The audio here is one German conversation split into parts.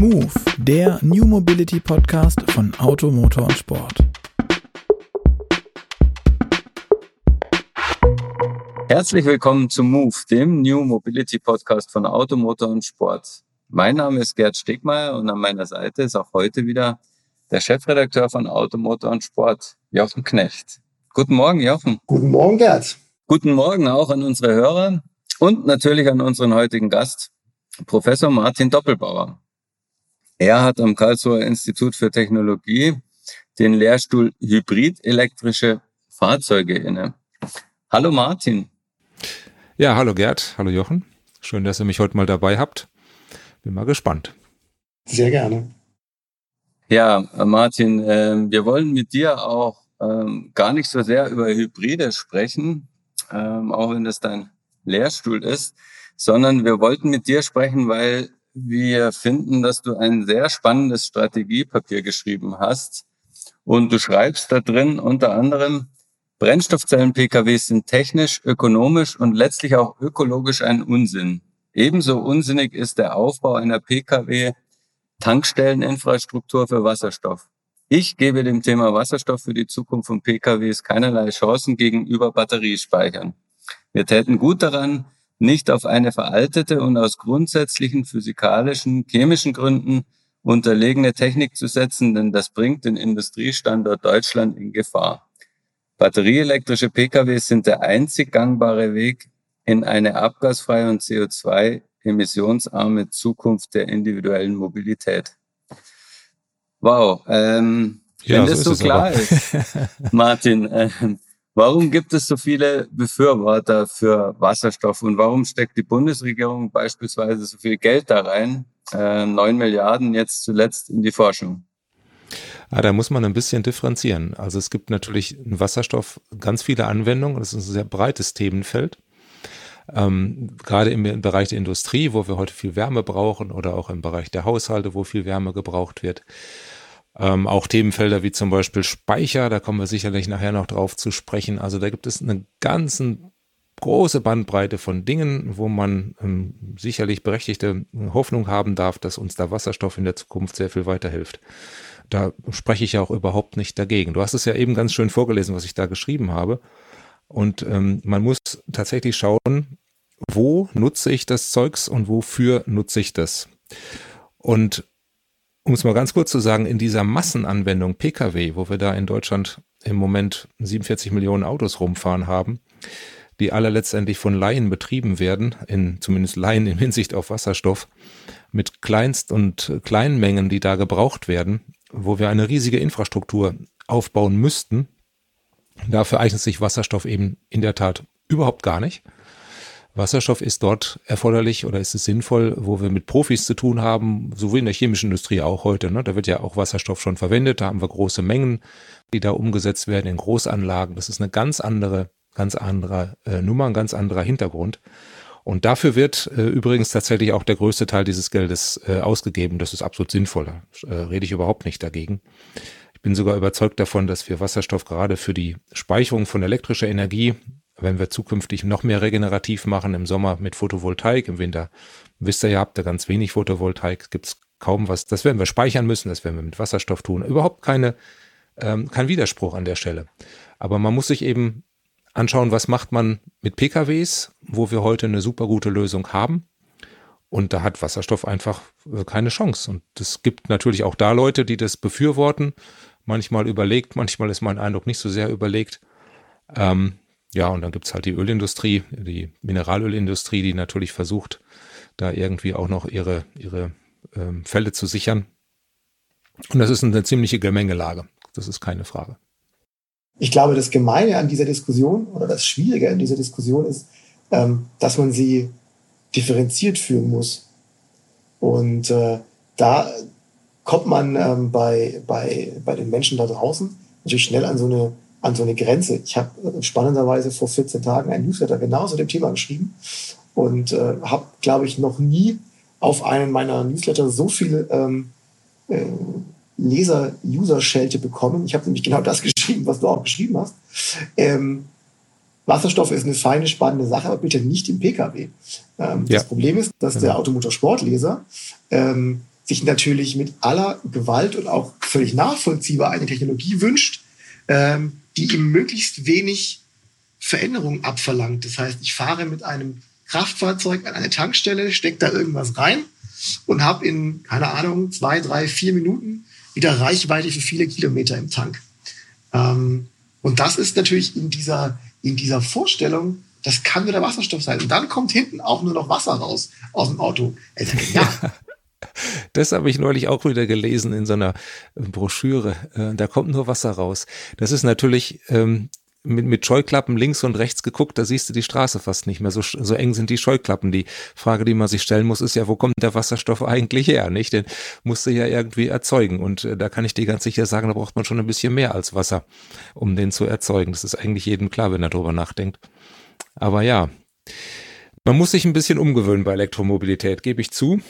Move, der New Mobility Podcast von Auto, Motor und Sport. Herzlich willkommen zu Move, dem New Mobility Podcast von Auto, Motor und Sport. Mein Name ist Gerd Stegmeier und an meiner Seite ist auch heute wieder der Chefredakteur von Auto, Motor und Sport, Jochen Knecht. Guten Morgen, Jochen. Guten Morgen, Gerd. Guten Morgen auch an unsere Hörer und natürlich an unseren heutigen Gast, Professor Martin Doppelbauer. Er hat am Karlsruher Institut für Technologie den Lehrstuhl Hybrid elektrische Fahrzeuge inne. Hallo Martin. Ja, hallo Gerd, hallo Jochen. Schön, dass ihr mich heute mal dabei habt. Bin mal gespannt. Sehr gerne. Ja, Martin, äh, wir wollen mit dir auch ähm, gar nicht so sehr über Hybride sprechen, ähm, auch wenn das dein Lehrstuhl ist, sondern wir wollten mit dir sprechen, weil wir finden, dass du ein sehr spannendes Strategiepapier geschrieben hast. Und du schreibst da drin unter anderem, Brennstoffzellen-PKWs sind technisch, ökonomisch und letztlich auch ökologisch ein Unsinn. Ebenso unsinnig ist der Aufbau einer PKW-Tankstelleninfrastruktur für Wasserstoff. Ich gebe dem Thema Wasserstoff für die Zukunft von PKWs keinerlei Chancen gegenüber Batteriespeichern. Wir täten gut daran, nicht auf eine veraltete und aus grundsätzlichen physikalischen, chemischen Gründen unterlegene Technik zu setzen, denn das bringt den Industriestandort Deutschland in Gefahr. Batterieelektrische PKWs sind der einzig gangbare Weg in eine abgasfreie und CO2-emissionsarme Zukunft der individuellen Mobilität. Wow, ähm, ja, wenn so das so klar aber. ist, Martin, äh, Warum gibt es so viele Befürworter für Wasserstoff und warum steckt die Bundesregierung beispielsweise so viel Geld da rein, äh, neun Milliarden jetzt zuletzt in die Forschung? Ja, da muss man ein bisschen differenzieren. Also es gibt natürlich in Wasserstoff ganz viele Anwendungen. Das ist ein sehr breites Themenfeld. Ähm, gerade im Bereich der Industrie, wo wir heute viel Wärme brauchen oder auch im Bereich der Haushalte, wo viel Wärme gebraucht wird. Ähm, auch Themenfelder wie zum Beispiel Speicher, da kommen wir sicherlich nachher noch drauf zu sprechen. Also da gibt es eine ganzen große Bandbreite von Dingen, wo man ähm, sicherlich berechtigte Hoffnung haben darf, dass uns da Wasserstoff in der Zukunft sehr viel weiterhilft. Da spreche ich ja auch überhaupt nicht dagegen. Du hast es ja eben ganz schön vorgelesen, was ich da geschrieben habe. Und ähm, man muss tatsächlich schauen, wo nutze ich das Zeugs und wofür nutze ich das. Und um es mal ganz kurz zu sagen, in dieser Massenanwendung Pkw, wo wir da in Deutschland im Moment 47 Millionen Autos rumfahren haben, die alle letztendlich von Laien betrieben werden, in zumindest Laien in Hinsicht auf Wasserstoff, mit Kleinst- und Kleinmengen, die da gebraucht werden, wo wir eine riesige Infrastruktur aufbauen müssten. Dafür eignet sich Wasserstoff eben in der Tat überhaupt gar nicht. Wasserstoff ist dort erforderlich oder ist es sinnvoll, wo wir mit Profis zu tun haben, sowohl in der chemischen Industrie auch heute. Ne? Da wird ja auch Wasserstoff schon verwendet, da haben wir große Mengen, die da umgesetzt werden in Großanlagen. Das ist eine ganz andere, ganz andere äh, Nummer, ein ganz anderer Hintergrund. Und dafür wird äh, übrigens tatsächlich auch der größte Teil dieses Geldes äh, ausgegeben. Das ist absolut sinnvoll. Da äh, rede ich überhaupt nicht dagegen. Ich bin sogar überzeugt davon, dass wir Wasserstoff gerade für die Speicherung von elektrischer Energie wenn wir zukünftig noch mehr regenerativ machen, im Sommer mit Photovoltaik, im Winter, wisst ihr ja, habt ihr ganz wenig Photovoltaik, gibt's kaum was. Das werden wir speichern müssen, das werden wir mit Wasserstoff tun. Überhaupt keine, ähm, kein Widerspruch an der Stelle. Aber man muss sich eben anschauen, was macht man mit PKWs, wo wir heute eine super gute Lösung haben. Und da hat Wasserstoff einfach äh, keine Chance. Und es gibt natürlich auch da Leute, die das befürworten. Manchmal überlegt, manchmal ist mein Eindruck nicht so sehr überlegt. Ähm, ja, und dann gibt's halt die Ölindustrie, die Mineralölindustrie, die natürlich versucht, da irgendwie auch noch ihre, ihre ähm, Fälle zu sichern. Und das ist eine ziemliche Gemengelage. Das ist keine Frage. Ich glaube, das Gemeine an dieser Diskussion oder das Schwierige an dieser Diskussion ist, ähm, dass man sie differenziert führen muss. Und äh, da kommt man ähm, bei, bei, bei den Menschen da draußen natürlich schnell an so eine an so eine Grenze. Ich habe äh, spannenderweise vor 14 Tagen ein Newsletter genau zu dem Thema geschrieben und äh, habe, glaube ich, noch nie auf einen meiner Newsletter so viele ähm, äh, Leser-User-Schelte bekommen. Ich habe nämlich genau das geschrieben, was du auch geschrieben hast. Ähm, Wasserstoff ist eine feine, spannende Sache, aber bitte nicht im Pkw. Ähm, ja. Das Problem ist, dass genau. der Automotorsportleser ähm, sich natürlich mit aller Gewalt und auch völlig nachvollziehbar eine Technologie wünscht, ähm, die ihm möglichst wenig Veränderung abverlangt. Das heißt, ich fahre mit einem Kraftfahrzeug an eine Tankstelle, stecke da irgendwas rein und habe in, keine Ahnung, zwei, drei, vier Minuten wieder Reichweite für viele Kilometer im Tank. Ähm, und das ist natürlich in dieser, in dieser Vorstellung, das kann nur der Wasserstoff sein. Und dann kommt hinten auch nur noch Wasser raus aus dem Auto. Also, ja. Das habe ich neulich auch wieder gelesen in so einer Broschüre. Äh, da kommt nur Wasser raus. Das ist natürlich ähm, mit, mit Scheuklappen links und rechts geguckt, da siehst du die Straße fast nicht mehr. So, so eng sind die Scheuklappen. Die Frage, die man sich stellen muss, ist ja, wo kommt der Wasserstoff eigentlich her? Nicht? Den musst du ja irgendwie erzeugen. Und äh, da kann ich dir ganz sicher sagen, da braucht man schon ein bisschen mehr als Wasser, um den zu erzeugen. Das ist eigentlich jedem klar, wenn er drüber nachdenkt. Aber ja, man muss sich ein bisschen umgewöhnen bei Elektromobilität, gebe ich zu.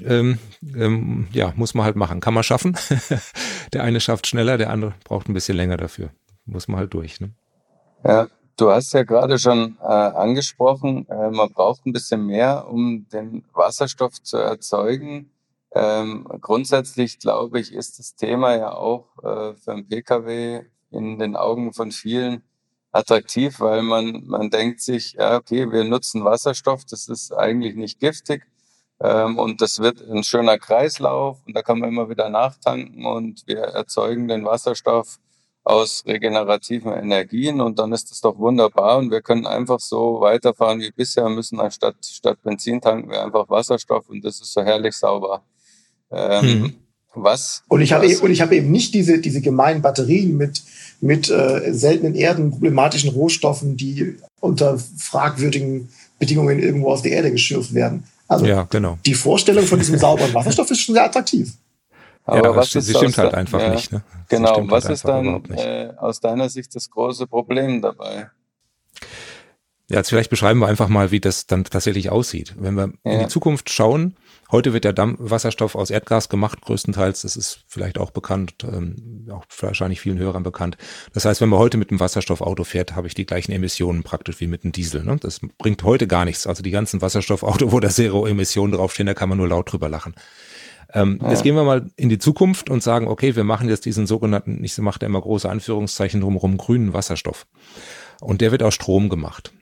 Ähm, ähm, ja, muss man halt machen. Kann man schaffen. der eine schafft schneller, der andere braucht ein bisschen länger dafür. Muss man halt durch. Ne? Ja, du hast ja gerade schon äh, angesprochen, äh, man braucht ein bisschen mehr, um den Wasserstoff zu erzeugen. Ähm, grundsätzlich glaube ich, ist das Thema ja auch äh, für einen Pkw in den Augen von vielen attraktiv, weil man, man denkt sich, ja, okay, wir nutzen Wasserstoff, das ist eigentlich nicht giftig. Ähm, und das wird ein schöner Kreislauf und da kann man immer wieder nachtanken und wir erzeugen den Wasserstoff aus regenerativen Energien und dann ist das doch wunderbar und wir können einfach so weiterfahren wie bisher, müssen anstatt statt Benzin tanken wir einfach Wasserstoff und das ist so herrlich sauber. Ähm, mhm. Was? Und ich habe und ich habe eben nicht diese diese gemeinen Batterien mit mit äh, seltenen Erden, problematischen Rohstoffen, die unter fragwürdigen Bedingungen irgendwo aus der Erde geschürft werden. Also ja, genau. die Vorstellung von diesem sauberen Wasserstoff ist schon sehr attraktiv. Aber ja, was sie stimmt halt einfach ja, nicht. Ne? Genau, was halt ist dann äh, aus deiner Sicht das große Problem dabei? Ja, jetzt vielleicht beschreiben wir einfach mal, wie das dann tatsächlich aussieht. Wenn wir ja. in die Zukunft schauen, heute wird der Dampfwasserstoff aus Erdgas gemacht, größtenteils, das ist vielleicht auch bekannt, ähm, auch wahrscheinlich vielen Hörern bekannt. Das heißt, wenn man heute mit einem Wasserstoffauto fährt, habe ich die gleichen Emissionen praktisch wie mit einem Diesel. Ne? Das bringt heute gar nichts. Also die ganzen Wasserstoffauto, wo da Zero-Emissionen draufstehen, da kann man nur laut drüber lachen. Ähm, ja. Jetzt gehen wir mal in die Zukunft und sagen, okay, wir machen jetzt diesen sogenannten, ich mache da immer große Anführungszeichen drumherum, grünen Wasserstoff. Und der wird aus Strom gemacht.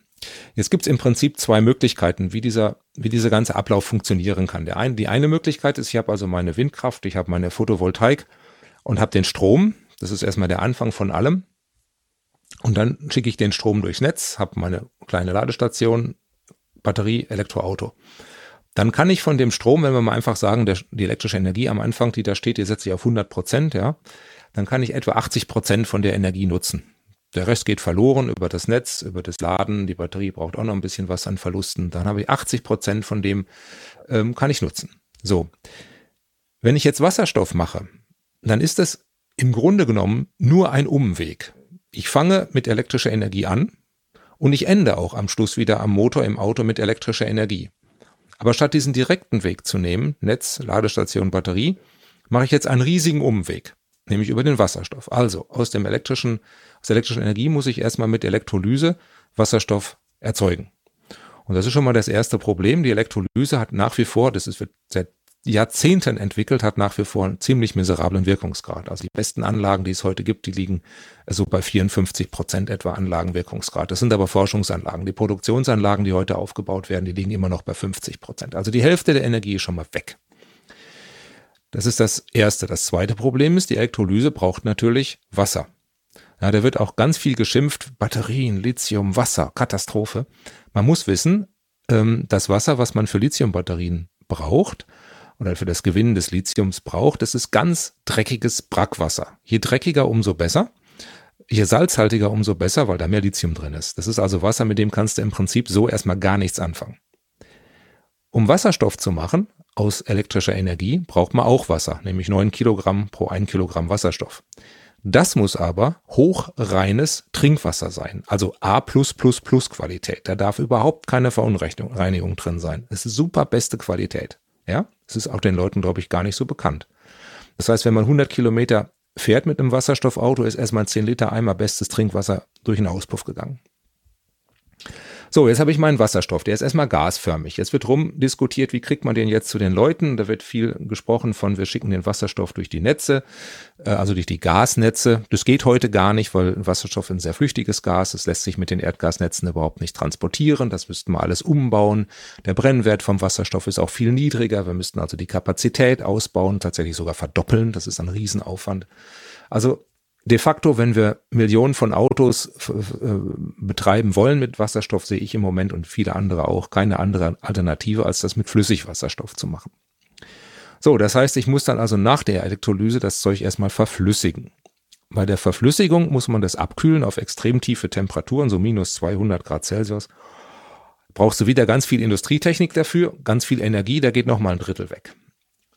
Jetzt gibt es im Prinzip zwei Möglichkeiten, wie dieser, wie dieser ganze Ablauf funktionieren kann. Der ein, die eine Möglichkeit ist, ich habe also meine Windkraft, ich habe meine Photovoltaik und habe den Strom. Das ist erstmal der Anfang von allem. Und dann schicke ich den Strom durchs Netz, habe meine kleine Ladestation, Batterie, Elektroauto. Dann kann ich von dem Strom, wenn wir mal einfach sagen, der, die elektrische Energie am Anfang, die da steht, die setze ich auf 100 Prozent, ja, dann kann ich etwa 80 Prozent von der Energie nutzen. Der Rest geht verloren über das Netz, über das Laden. Die Batterie braucht auch noch ein bisschen was an Verlusten. Dann habe ich 80 Prozent von dem, ähm, kann ich nutzen. So. Wenn ich jetzt Wasserstoff mache, dann ist das im Grunde genommen nur ein Umweg. Ich fange mit elektrischer Energie an und ich ende auch am Schluss wieder am Motor im Auto mit elektrischer Energie. Aber statt diesen direkten Weg zu nehmen, Netz, Ladestation, Batterie, mache ich jetzt einen riesigen Umweg, nämlich über den Wasserstoff. Also aus dem elektrischen, aus der elektrischen Energie muss ich erstmal mit Elektrolyse Wasserstoff erzeugen. Und das ist schon mal das erste Problem. Die Elektrolyse hat nach wie vor, das ist seit Jahrzehnten entwickelt, hat nach wie vor einen ziemlich miserablen Wirkungsgrad. Also die besten Anlagen, die es heute gibt, die liegen so bei 54 Prozent etwa Anlagenwirkungsgrad. Das sind aber Forschungsanlagen. Die Produktionsanlagen, die heute aufgebaut werden, die liegen immer noch bei 50 Prozent. Also die Hälfte der Energie ist schon mal weg. Das ist das erste. Das zweite Problem ist, die Elektrolyse braucht natürlich Wasser. Ja, da wird auch ganz viel geschimpft. Batterien, Lithium, Wasser, Katastrophe. Man muss wissen, ähm, das Wasser, was man für Lithiumbatterien braucht, oder für das Gewinnen des Lithiums braucht, das ist ganz dreckiges Brackwasser. Je dreckiger, umso besser. Je salzhaltiger, umso besser, weil da mehr Lithium drin ist. Das ist also Wasser, mit dem kannst du im Prinzip so erstmal gar nichts anfangen. Um Wasserstoff zu machen aus elektrischer Energie braucht man auch Wasser, nämlich 9 Kilogramm pro 1 Kilogramm Wasserstoff. Das muss aber hochreines Trinkwasser sein, also A+++ Qualität. Da darf überhaupt keine Verunreinigung drin sein. Es ist super beste Qualität. Ja, es ist auch den Leuten, glaube ich, gar nicht so bekannt. Das heißt, wenn man 100 Kilometer fährt mit einem Wasserstoffauto, ist erstmal 10 Liter Eimer bestes Trinkwasser durch einen Auspuff gegangen. So, jetzt habe ich meinen Wasserstoff. Der ist erstmal gasförmig. Jetzt wird rumdiskutiert, wie kriegt man den jetzt zu den Leuten? Da wird viel gesprochen von, wir schicken den Wasserstoff durch die Netze, äh, also durch die Gasnetze. Das geht heute gar nicht, weil Wasserstoff ein sehr flüchtiges Gas. Es lässt sich mit den Erdgasnetzen überhaupt nicht transportieren. Das müssten wir alles umbauen. Der Brennwert vom Wasserstoff ist auch viel niedriger. Wir müssten also die Kapazität ausbauen, tatsächlich sogar verdoppeln. Das ist ein Riesenaufwand. Also de facto, wenn wir Millionen von Autos äh, betreiben wollen mit Wasserstoff, sehe ich im Moment und viele andere auch keine andere Alternative, als das mit Flüssigwasserstoff zu machen. So, das heißt, ich muss dann also nach der Elektrolyse das Zeug erstmal verflüssigen. Bei der Verflüssigung muss man das abkühlen auf extrem tiefe Temperaturen, so minus 200 Grad Celsius. Brauchst du wieder ganz viel Industrietechnik dafür, ganz viel Energie, da geht nochmal ein Drittel weg.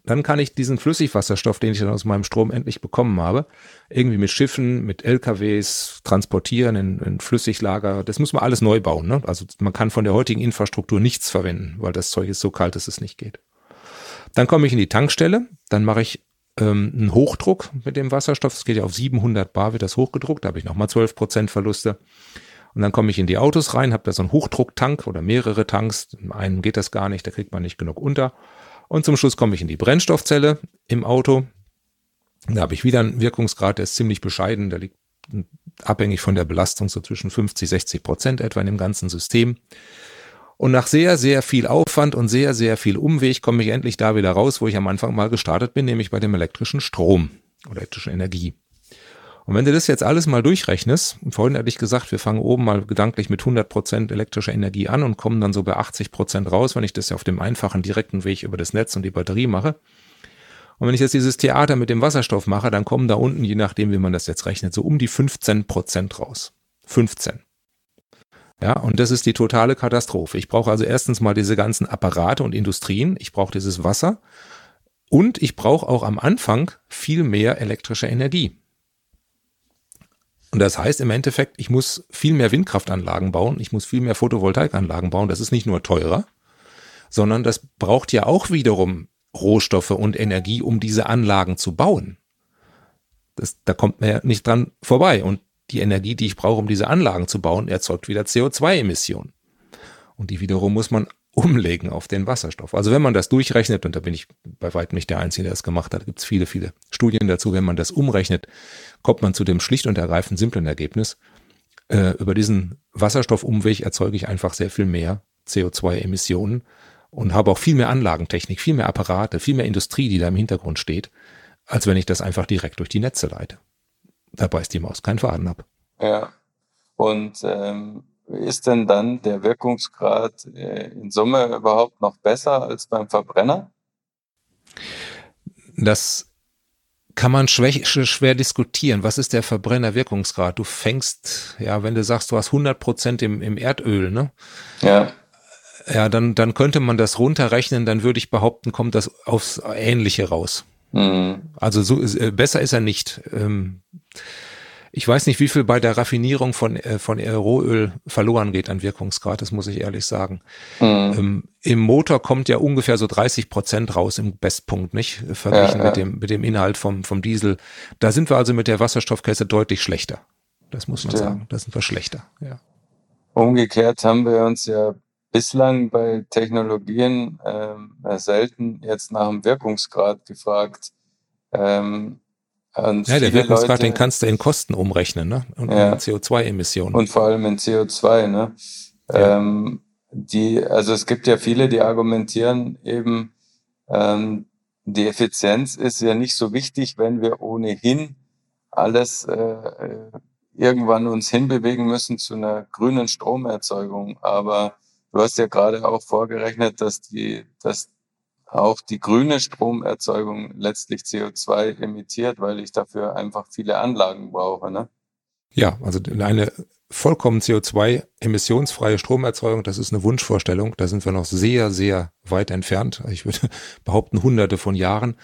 Dann kann ich diesen Flüssigwasserstoff, den ich dann aus meinem Strom endlich bekommen habe, irgendwie mit Schiffen, mit LKWs transportieren in, in Flüssiglager. Das muss man alles neu bauen. Ne? Also man kann von der heutigen Infrastruktur nichts verwenden, weil das Zeug ist so kalt, dass es nicht geht. Dann komme ich in die Tankstelle, dann mache ich ähm, einen Hochdruck mit dem Wasserstoff. Es geht ja auf 700 Bar, wird das hochgedruckt, da habe ich nochmal 12 Prozent Verluste. Und dann komme ich in die Autos rein, habe da so einen Hochdrucktank oder mehrere Tanks. In einem geht das gar nicht, da kriegt man nicht genug unter. Und zum Schluss komme ich in die Brennstoffzelle im Auto. Da habe ich wieder einen Wirkungsgrad, der ist ziemlich bescheiden. Der liegt abhängig von der Belastung so zwischen 50, 60 Prozent etwa in dem ganzen System. Und nach sehr, sehr viel Aufwand und sehr, sehr viel Umweg komme ich endlich da wieder raus, wo ich am Anfang mal gestartet bin, nämlich bei dem elektrischen Strom elektrischen Energie. Und wenn du das jetzt alles mal durchrechnest, vorhin hatte ich gesagt, wir fangen oben mal gedanklich mit 100 Prozent elektrischer Energie an und kommen dann so bei 80 Prozent raus, wenn ich das ja auf dem einfachen, direkten Weg über das Netz und die Batterie mache. Und wenn ich jetzt dieses Theater mit dem Wasserstoff mache, dann kommen da unten, je nachdem, wie man das jetzt rechnet, so um die 15 Prozent raus. 15. Ja, und das ist die totale Katastrophe. Ich brauche also erstens mal diese ganzen Apparate und Industrien. Ich brauche dieses Wasser. Und ich brauche auch am Anfang viel mehr elektrische Energie. Und das heißt im Endeffekt, ich muss viel mehr Windkraftanlagen bauen, ich muss viel mehr Photovoltaikanlagen bauen. Das ist nicht nur teurer, sondern das braucht ja auch wiederum Rohstoffe und Energie, um diese Anlagen zu bauen. Das, da kommt man ja nicht dran vorbei. Und die Energie, die ich brauche, um diese Anlagen zu bauen, erzeugt wieder CO2-Emissionen. Und die wiederum muss man umlegen auf den Wasserstoff. Also wenn man das durchrechnet, und da bin ich bei weitem nicht der Einzige, der das gemacht hat, gibt es viele, viele Studien dazu, wenn man das umrechnet, kommt man zu dem schlicht und ergreifend simplen Ergebnis. Äh, über diesen Wasserstoffumweg erzeuge ich einfach sehr viel mehr CO2-Emissionen und habe auch viel mehr Anlagentechnik, viel mehr Apparate, viel mehr Industrie, die da im Hintergrund steht, als wenn ich das einfach direkt durch die Netze leite. Da beißt die Maus keinen Faden ab. Ja. Und ähm, ist denn dann der Wirkungsgrad äh, in Summe überhaupt noch besser als beim Verbrenner? Das kann man schwer, schwer diskutieren. Was ist der Verbrennerwirkungsgrad? Du fängst, ja, wenn du sagst, du hast 100 Prozent im, im Erdöl, ne? Ja. Ja, dann, dann könnte man das runterrechnen, dann würde ich behaupten, kommt das aufs Ähnliche raus. Mhm. Also so, äh, besser ist er nicht. Ähm, ich weiß nicht, wie viel bei der Raffinierung von, äh, von Rohöl verloren geht an Wirkungsgrad, das muss ich ehrlich sagen. Mhm. Ähm, Im Motor kommt ja ungefähr so 30 Prozent raus im Bestpunkt, nicht? Verglichen ja, ja. mit dem, mit dem Inhalt vom, vom Diesel. Da sind wir also mit der Wasserstoffkäse deutlich schlechter. Das muss man Stimmt. sagen. Da sind wir schlechter, ja. Umgekehrt haben wir uns ja bislang bei Technologien ähm, selten jetzt nach dem Wirkungsgrad gefragt. Ähm, und ja, der Wirkungsgrad, den kannst du in Kosten umrechnen, ne? Und ja. in CO2-Emissionen. Und vor allem in CO2, ne? Ja. Ähm, die, also es gibt ja viele, die argumentieren eben, ähm, die Effizienz ist ja nicht so wichtig, wenn wir ohnehin alles äh, äh irgendwann uns hinbewegen müssen zu einer grünen Stromerzeugung. Aber du hast ja gerade auch vorgerechnet, dass die, dass auch die grüne Stromerzeugung letztlich CO2 emittiert, weil ich dafür einfach viele Anlagen brauche. Ne? Ja, also eine vollkommen CO2-emissionsfreie Stromerzeugung, das ist eine Wunschvorstellung. Da sind wir noch sehr, sehr weit entfernt. Ich würde behaupten, hunderte von Jahren.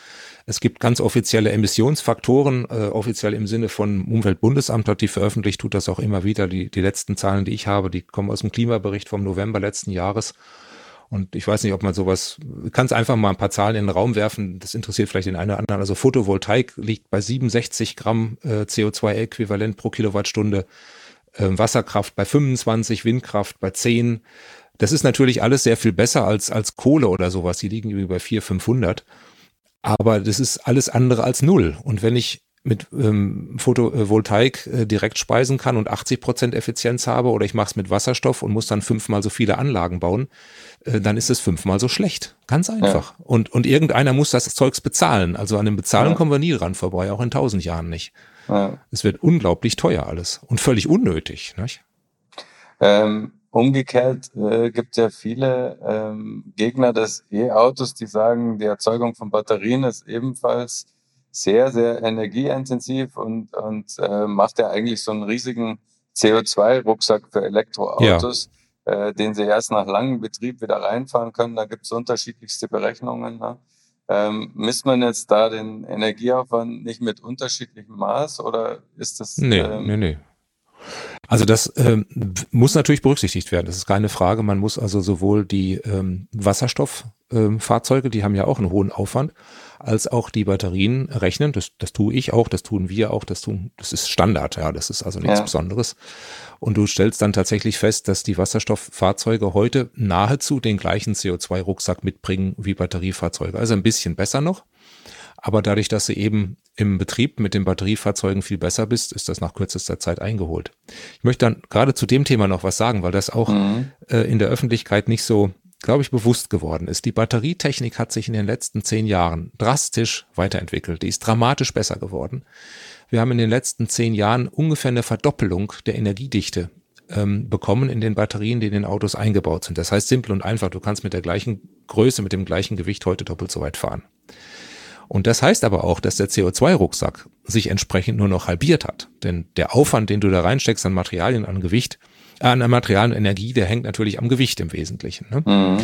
Es gibt ganz offizielle Emissionsfaktoren, äh, offiziell im Sinne von Umweltbundesamt hat die veröffentlicht, tut das auch immer wieder. Die, die letzten Zahlen, die ich habe, die kommen aus dem Klimabericht vom November letzten Jahres. Und ich weiß nicht, ob man sowas, kannst einfach mal ein paar Zahlen in den Raum werfen, das interessiert vielleicht den einen oder anderen. Also Photovoltaik liegt bei 67 Gramm äh, CO2-Äquivalent pro Kilowattstunde. äh, Wasserkraft bei 25, Windkraft bei 10. Das ist natürlich alles sehr viel besser als, als Kohle oder sowas. Die liegen irgendwie bei 400, 500. Aber das ist alles andere als null. Und wenn ich mit ähm, Photovoltaik äh, direkt speisen kann und 80 Prozent Effizienz habe oder ich mache es mit Wasserstoff und muss dann fünfmal so viele Anlagen bauen, äh, dann ist es fünfmal so schlecht. Ganz einfach. Ja. Und, und irgendeiner muss das Zeugs bezahlen. Also an dem Bezahlen ja. kommen wir nie dran vorbei, auch in tausend Jahren nicht. Ja. Es wird unglaublich teuer alles und völlig unnötig. Nicht? Ähm, umgekehrt äh, gibt es ja viele ähm, Gegner des E-Autos, die sagen, die Erzeugung von Batterien ist ebenfalls sehr, sehr energieintensiv und, und äh, macht ja eigentlich so einen riesigen CO2-Rucksack für Elektroautos, ja. äh, den sie erst nach langem Betrieb wieder reinfahren können. Da gibt es unterschiedlichste Berechnungen. Ne? Ähm, misst man jetzt da den Energieaufwand nicht mit unterschiedlichem Maß oder ist das? Nee, ähm, nee, nee. Also das ähm, muss natürlich berücksichtigt werden. Das ist keine Frage. Man muss also sowohl die ähm, Wasserstofffahrzeuge, ähm, die haben ja auch einen hohen Aufwand, als auch die Batterien rechnen. Das, das tue ich auch, das tun wir auch, das tun, das ist Standard, ja, das ist also nichts ja. Besonderes. Und du stellst dann tatsächlich fest, dass die Wasserstofffahrzeuge heute nahezu den gleichen CO2-Rucksack mitbringen wie Batteriefahrzeuge. Also ein bisschen besser noch. Aber dadurch, dass du eben im Betrieb mit den Batteriefahrzeugen viel besser bist, ist das nach kürzester Zeit eingeholt. Ich möchte dann gerade zu dem Thema noch was sagen, weil das auch mhm. äh, in der Öffentlichkeit nicht so, glaube ich, bewusst geworden ist. Die Batterietechnik hat sich in den letzten zehn Jahren drastisch weiterentwickelt. Die ist dramatisch besser geworden. Wir haben in den letzten zehn Jahren ungefähr eine Verdoppelung der Energiedichte ähm, bekommen in den Batterien, die in den Autos eingebaut sind. Das heißt simpel und einfach, du kannst mit der gleichen Größe, mit dem gleichen Gewicht heute doppelt so weit fahren. Und das heißt aber auch, dass der CO2-Rucksack sich entsprechend nur noch halbiert hat. Denn der Aufwand, den du da reinsteckst an Materialien, an Gewicht, äh, an Materialien und Energie, der hängt natürlich am Gewicht im Wesentlichen. Ne? Mhm.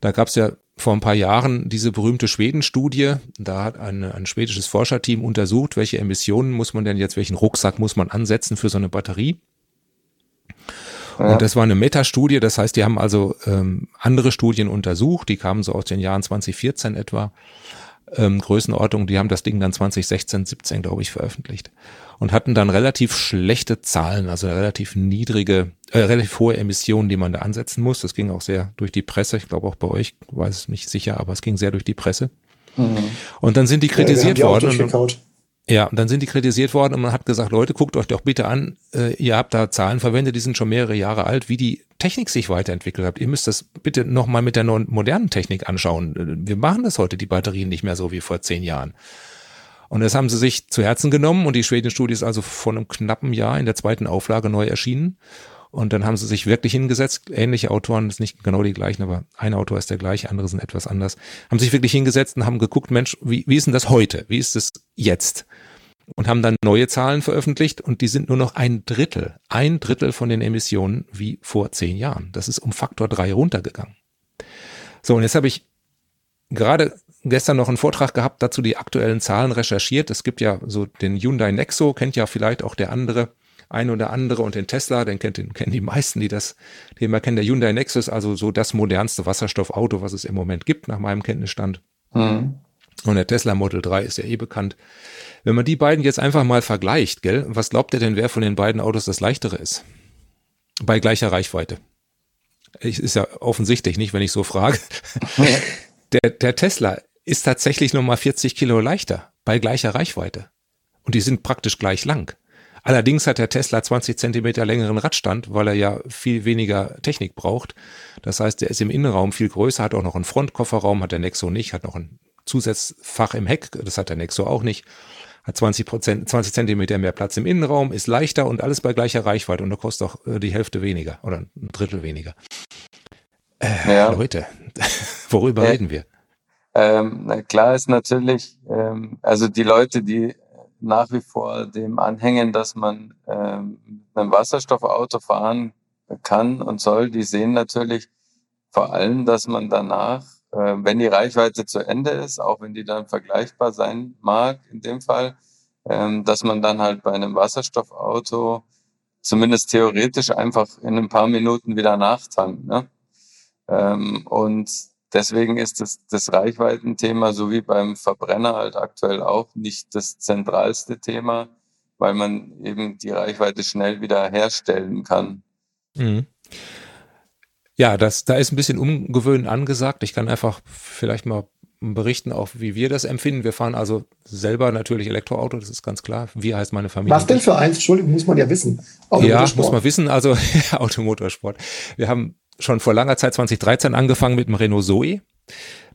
Da gab es ja vor ein paar Jahren diese berühmte Schweden-Studie. Da hat ein, ein schwedisches Forscherteam untersucht, welche Emissionen muss man denn jetzt, welchen Rucksack muss man ansetzen für so eine Batterie. Und das war eine Metastudie, das heißt, die haben also ähm, andere Studien untersucht, die kamen so aus den Jahren 2014 etwa ähm, Größenordnung, die haben das Ding dann 2016, 17, glaube ich, veröffentlicht und hatten dann relativ schlechte Zahlen, also relativ niedrige, äh, relativ hohe Emissionen, die man da ansetzen muss. Das ging auch sehr durch die Presse. Ich glaube auch bei euch, weiß es nicht sicher, aber es ging sehr durch die Presse. Mhm. Und dann sind die kritisiert ja, worden. Ja, und dann sind die kritisiert worden und man hat gesagt, Leute, guckt euch doch bitte an, äh, ihr habt da Zahlen verwendet, die sind schon mehrere Jahre alt, wie die Technik sich weiterentwickelt hat. Ihr müsst das bitte nochmal mit der neuen, modernen Technik anschauen. Wir machen das heute, die Batterien nicht mehr so wie vor zehn Jahren. Und das haben sie sich zu Herzen genommen und die Schweden-Studie ist also vor einem knappen Jahr in der zweiten Auflage neu erschienen. Und dann haben sie sich wirklich hingesetzt, ähnliche Autoren, das ist nicht genau die gleichen, aber ein Autor ist der gleiche, andere sind etwas anders, haben sich wirklich hingesetzt und haben geguckt, Mensch, wie, wie ist denn das heute? Wie ist es jetzt? Und haben dann neue Zahlen veröffentlicht und die sind nur noch ein Drittel, ein Drittel von den Emissionen wie vor zehn Jahren. Das ist um Faktor drei runtergegangen. So, und jetzt habe ich gerade gestern noch einen Vortrag gehabt, dazu die aktuellen Zahlen recherchiert. Es gibt ja so den Hyundai Nexo, kennt ja vielleicht auch der andere ein oder andere und den Tesla, den kennt den kennen die meisten, die das Thema kennen. Der Hyundai Nexus, also so das modernste Wasserstoffauto, was es im Moment gibt, nach meinem Kenntnisstand. Mhm. Und der Tesla Model 3 ist ja eh bekannt. Wenn man die beiden jetzt einfach mal vergleicht, gell, was glaubt ihr denn, wer von den beiden Autos das leichtere ist? Bei gleicher Reichweite. Ich, ist ja offensichtlich nicht, wenn ich so frage. der, der Tesla ist tatsächlich nochmal 40 Kilo leichter bei gleicher Reichweite. Und die sind praktisch gleich lang. Allerdings hat der Tesla 20 Zentimeter längeren Radstand, weil er ja viel weniger Technik braucht. Das heißt, er ist im Innenraum viel größer, hat auch noch einen Frontkofferraum, hat der Nexo nicht, hat noch ein Zusatzfach im Heck, das hat der Nexo auch nicht. Hat 20 Prozent, 20 Zentimeter mehr Platz im Innenraum, ist leichter und alles bei gleicher Reichweite und da kostet auch äh, die Hälfte weniger oder ein Drittel weniger. Äh, ja. Leute, worüber ja. reden wir? Ähm, na klar ist natürlich, ähm, also die Leute, die nach wie vor dem anhängen, dass man ähm, mit einem Wasserstoffauto fahren kann und soll, die sehen natürlich vor allem, dass man danach, wenn die Reichweite zu Ende ist, auch wenn die dann vergleichbar sein mag in dem Fall, ähm, dass man dann halt bei einem Wasserstoffauto zumindest theoretisch einfach in ein paar Minuten wieder nachtankt. Ne? Ähm, und Deswegen ist das, das Reichweitenthema, so wie beim Verbrenner halt aktuell auch, nicht das zentralste Thema weil man eben die Reichweite schnell wieder herstellen kann. Mhm. Ja, das, da ist ein bisschen Ungewöhnen angesagt. Ich kann einfach vielleicht mal berichten, auch wie wir das empfinden. Wir fahren also selber natürlich Elektroauto, das ist ganz klar. Wie heißt meine Familie? Was denn für eins? Entschuldigung, muss man ja wissen. Ja, muss man wissen. Also Automotorsport. Wir haben schon vor langer Zeit 2013 angefangen mit dem Renault Zoe.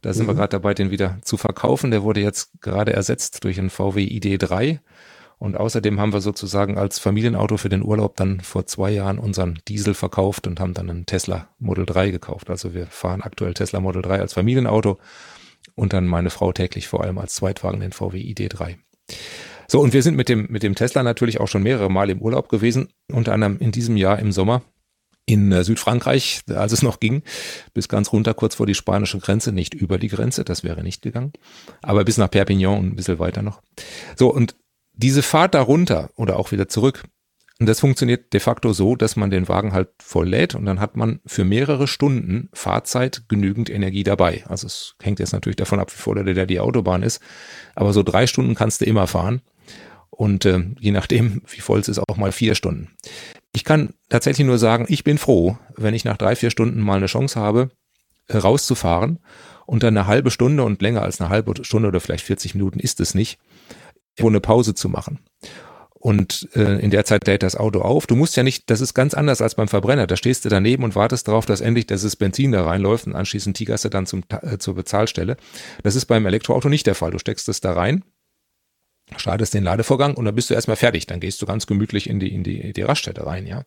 Da sind mhm. wir gerade dabei, den wieder zu verkaufen. Der wurde jetzt gerade ersetzt durch einen VW ID3. Und außerdem haben wir sozusagen als Familienauto für den Urlaub dann vor zwei Jahren unseren Diesel verkauft und haben dann einen Tesla Model 3 gekauft. Also wir fahren aktuell Tesla Model 3 als Familienauto und dann meine Frau täglich vor allem als Zweitwagen den VW ID3. So, und wir sind mit dem, mit dem Tesla natürlich auch schon mehrere Mal im Urlaub gewesen, unter anderem in diesem Jahr im Sommer in äh, Südfrankreich, als es noch ging, bis ganz runter kurz vor die spanische Grenze, nicht über die Grenze, das wäre nicht gegangen, aber bis nach Perpignan und ein bisschen weiter noch. So, und diese Fahrt darunter oder auch wieder zurück, und das funktioniert de facto so, dass man den Wagen halt voll lädt und dann hat man für mehrere Stunden Fahrzeit genügend Energie dabei. Also es hängt jetzt natürlich davon ab, wie voll der die Autobahn ist. Aber so drei Stunden kannst du immer fahren. Und äh, je nachdem, wie voll es ist, auch mal vier Stunden. Ich kann tatsächlich nur sagen, ich bin froh, wenn ich nach drei, vier Stunden mal eine Chance habe, äh, rauszufahren und dann eine halbe Stunde und länger als eine halbe Stunde oder vielleicht 40 Minuten ist es nicht, wo eine Pause zu machen. Und äh, in der Zeit lädt das Auto auf. Du musst ja nicht, das ist ganz anders als beim Verbrenner. Da stehst du daneben und wartest darauf, dass endlich das Benzin da reinläuft und anschließend tigerst du dann zum, äh, zur Bezahlstelle. Das ist beim Elektroauto nicht der Fall. Du steckst es da rein startest den Ladevorgang und dann bist du erstmal fertig. Dann gehst du ganz gemütlich in die, in die, die Raststätte rein, ja.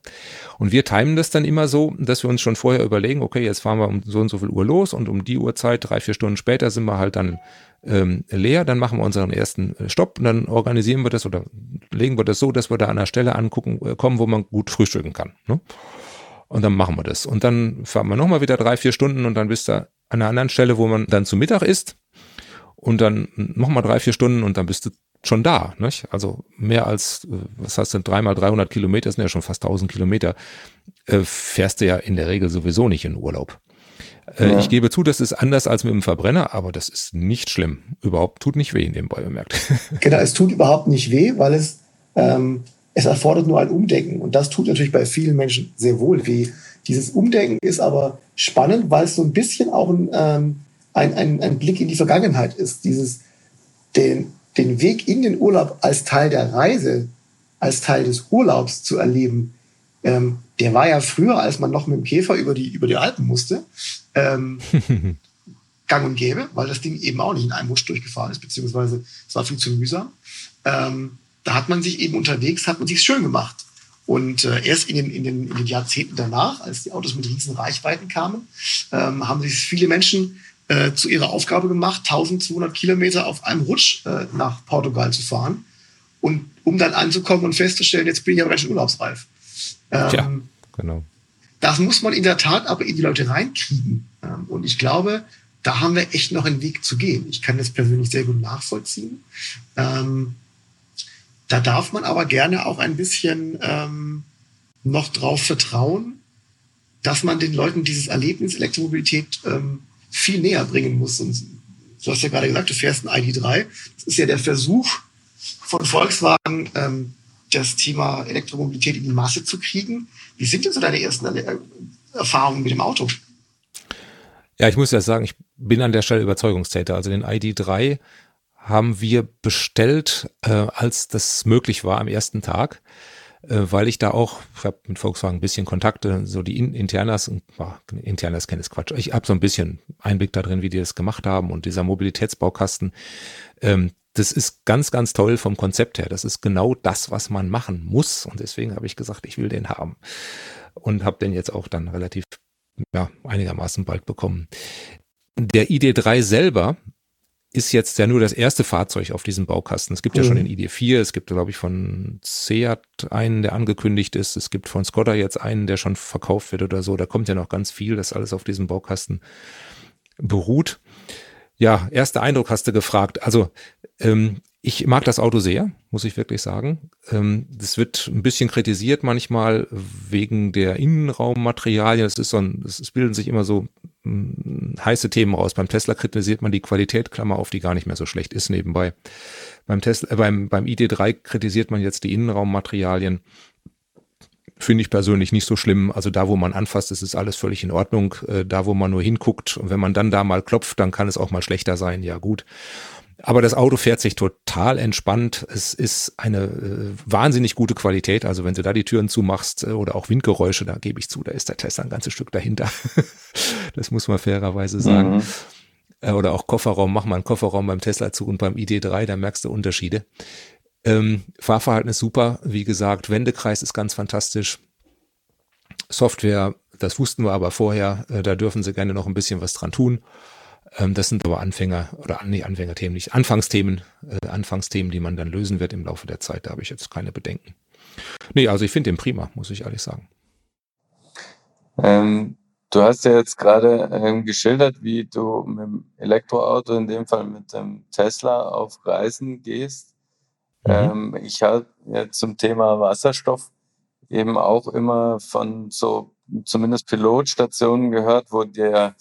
Und wir timen das dann immer so, dass wir uns schon vorher überlegen, okay, jetzt fahren wir um so und so viel Uhr los und um die Uhrzeit, drei, vier Stunden später sind wir halt dann ähm, leer, dann machen wir unseren ersten äh, Stopp und dann organisieren wir das oder legen wir das so, dass wir da an der Stelle angucken, äh, kommen, wo man gut frühstücken kann. Ne? Und dann machen wir das. Und dann fahren wir nochmal wieder drei, vier Stunden und dann bist du an einer anderen Stelle, wo man dann zu Mittag isst und dann nochmal drei, vier Stunden und dann bist du schon da. Nicht? Also mehr als, äh, was heißt denn, dreimal 300 Kilometer, sind ja schon fast 1000 Kilometer, äh, fährst du ja in der Regel sowieso nicht in Urlaub. Äh, ja. Ich gebe zu, das ist anders als mit dem Verbrenner, aber das ist nicht schlimm. Überhaupt tut nicht weh, in nebenbei bemerkt. Genau, es tut überhaupt nicht weh, weil es, ähm, es erfordert nur ein Umdenken. Und das tut natürlich bei vielen Menschen sehr wohl weh. Dieses Umdenken ist aber spannend, weil es so ein bisschen auch ein, ähm, ein, ein, ein Blick in die Vergangenheit ist. Dieses, den, den Weg in den Urlaub als Teil der Reise, als Teil des Urlaubs zu erleben, ähm, der war ja früher, als man noch mit dem Käfer über die, über die Alpen musste, ähm, gang und gäbe, weil das Ding eben auch nicht in einem Rutsch durchgefahren ist, beziehungsweise es war viel zu mühsam. Ähm, da hat man sich eben unterwegs, hat man sich schön gemacht. Und äh, erst in den, in, den, in den Jahrzehnten danach, als die Autos mit riesen Reichweiten kamen, ähm, haben sich viele Menschen äh, zu ihrer Aufgabe gemacht, 1200 Kilometer auf einem Rutsch äh, nach Portugal zu fahren. Und um dann anzukommen und festzustellen, jetzt bin ich aber ganz schön urlaubsreif. Ähm, ja, genau. Das muss man in der Tat aber in die Leute reinkriegen. Ähm, und ich glaube, da haben wir echt noch einen Weg zu gehen. Ich kann das persönlich sehr gut nachvollziehen. Ähm, da darf man aber gerne auch ein bisschen ähm, noch drauf vertrauen, dass man den Leuten dieses Erlebnis Elektromobilität ähm, viel näher bringen muss. Und du hast ja gerade gesagt, du fährst ein ID3. Das ist ja der Versuch von Volkswagen, ähm, das Thema Elektromobilität in die Masse zu kriegen. Wie sind denn so deine ersten Erfahrungen mit dem Auto? Ja, ich muss ja sagen, ich bin an der Stelle Überzeugungstäter. Also den ID3 haben wir bestellt, äh, als das möglich war am ersten Tag. Äh, weil ich da auch, ich habe mit Volkswagen ein bisschen Kontakte, so die Internas, ach, Internas kenne ich Quatsch, ich habe so ein bisschen Einblick da drin, wie die das gemacht haben und dieser Mobilitätsbaukasten, ähm, das ist ganz, ganz toll vom Konzept her. Das ist genau das, was man machen muss und deswegen habe ich gesagt, ich will den haben und habe den jetzt auch dann relativ, ja, einigermaßen bald bekommen. Der ID3 selber ist jetzt ja nur das erste Fahrzeug auf diesem Baukasten. Es gibt mhm. ja schon mhm. den ID4, es gibt, glaube ich, von Seat einen, der angekündigt ist. Es gibt von Skoda jetzt einen, der schon verkauft wird oder so. Da kommt ja noch ganz viel, das alles auf diesem Baukasten beruht. Ja, erster Eindruck hast du gefragt. Also ähm, ich mag das Auto sehr, muss ich wirklich sagen. Ähm, das wird ein bisschen kritisiert manchmal wegen der Innenraummaterialien. Es ist so ein, es bilden sich immer so mh, heiße Themen raus. Beim Tesla kritisiert man die Qualität, Klammer auf, die gar nicht mehr so schlecht ist nebenbei. Beim, Tesla, äh, beim, beim ID3 kritisiert man jetzt die Innenraummaterialien. Finde ich persönlich nicht so schlimm. Also da, wo man anfasst, ist es alles völlig in Ordnung. Äh, da, wo man nur hinguckt und wenn man dann da mal klopft, dann kann es auch mal schlechter sein. Ja gut. Aber das Auto fährt sich total entspannt. Es ist eine äh, wahnsinnig gute Qualität. Also wenn du da die Türen zumachst äh, oder auch Windgeräusche, da gebe ich zu, da ist der Tesla ein ganzes Stück dahinter. das muss man fairerweise sagen. Mhm. Äh, oder auch Kofferraum, mach mal einen Kofferraum beim Tesla zu und beim ID3, da merkst du Unterschiede. Ähm, Fahrverhalten ist super, wie gesagt, Wendekreis ist ganz fantastisch. Software, das wussten wir aber vorher, äh, da dürfen sie gerne noch ein bisschen was dran tun. Ähm, das sind aber Anfänger oder nee, Anfängerthemen nicht, Anfangsthemen, äh, Anfangsthemen, die man dann lösen wird im Laufe der Zeit. Da habe ich jetzt keine Bedenken. Nee, also ich finde den prima, muss ich ehrlich sagen. Ähm, du hast ja jetzt gerade ähm, geschildert, wie du mit dem Elektroauto, in dem Fall mit dem Tesla, auf Reisen gehst. Mhm. Ähm, ich habe jetzt zum Thema Wasserstoff eben auch immer von so zumindest Pilotstationen gehört, wo der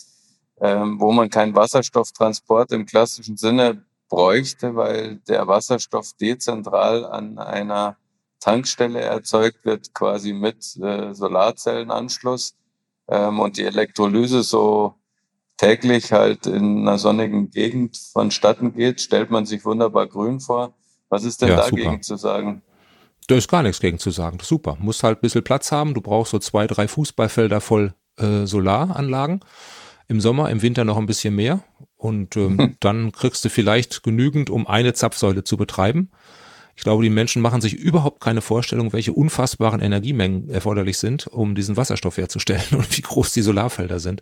ähm, wo man keinen Wasserstofftransport im klassischen Sinne bräuchte, weil der Wasserstoff dezentral an einer Tankstelle erzeugt wird, quasi mit äh, Solarzellenanschluss ähm, und die Elektrolyse so täglich halt in einer sonnigen Gegend vonstatten geht, stellt man sich wunderbar grün vor. Was ist denn ja, dagegen super. zu sagen? Da ist gar nichts gegen zu sagen. Super. Muss halt ein bisschen Platz haben. Du brauchst so zwei, drei Fußballfelder voll äh, Solaranlagen im Sommer, im Winter noch ein bisschen mehr. Und ähm, hm. dann kriegst du vielleicht genügend, um eine Zapfsäule zu betreiben. Ich glaube, die Menschen machen sich überhaupt keine Vorstellung, welche unfassbaren Energiemengen erforderlich sind, um diesen Wasserstoff herzustellen und wie groß die Solarfelder sind.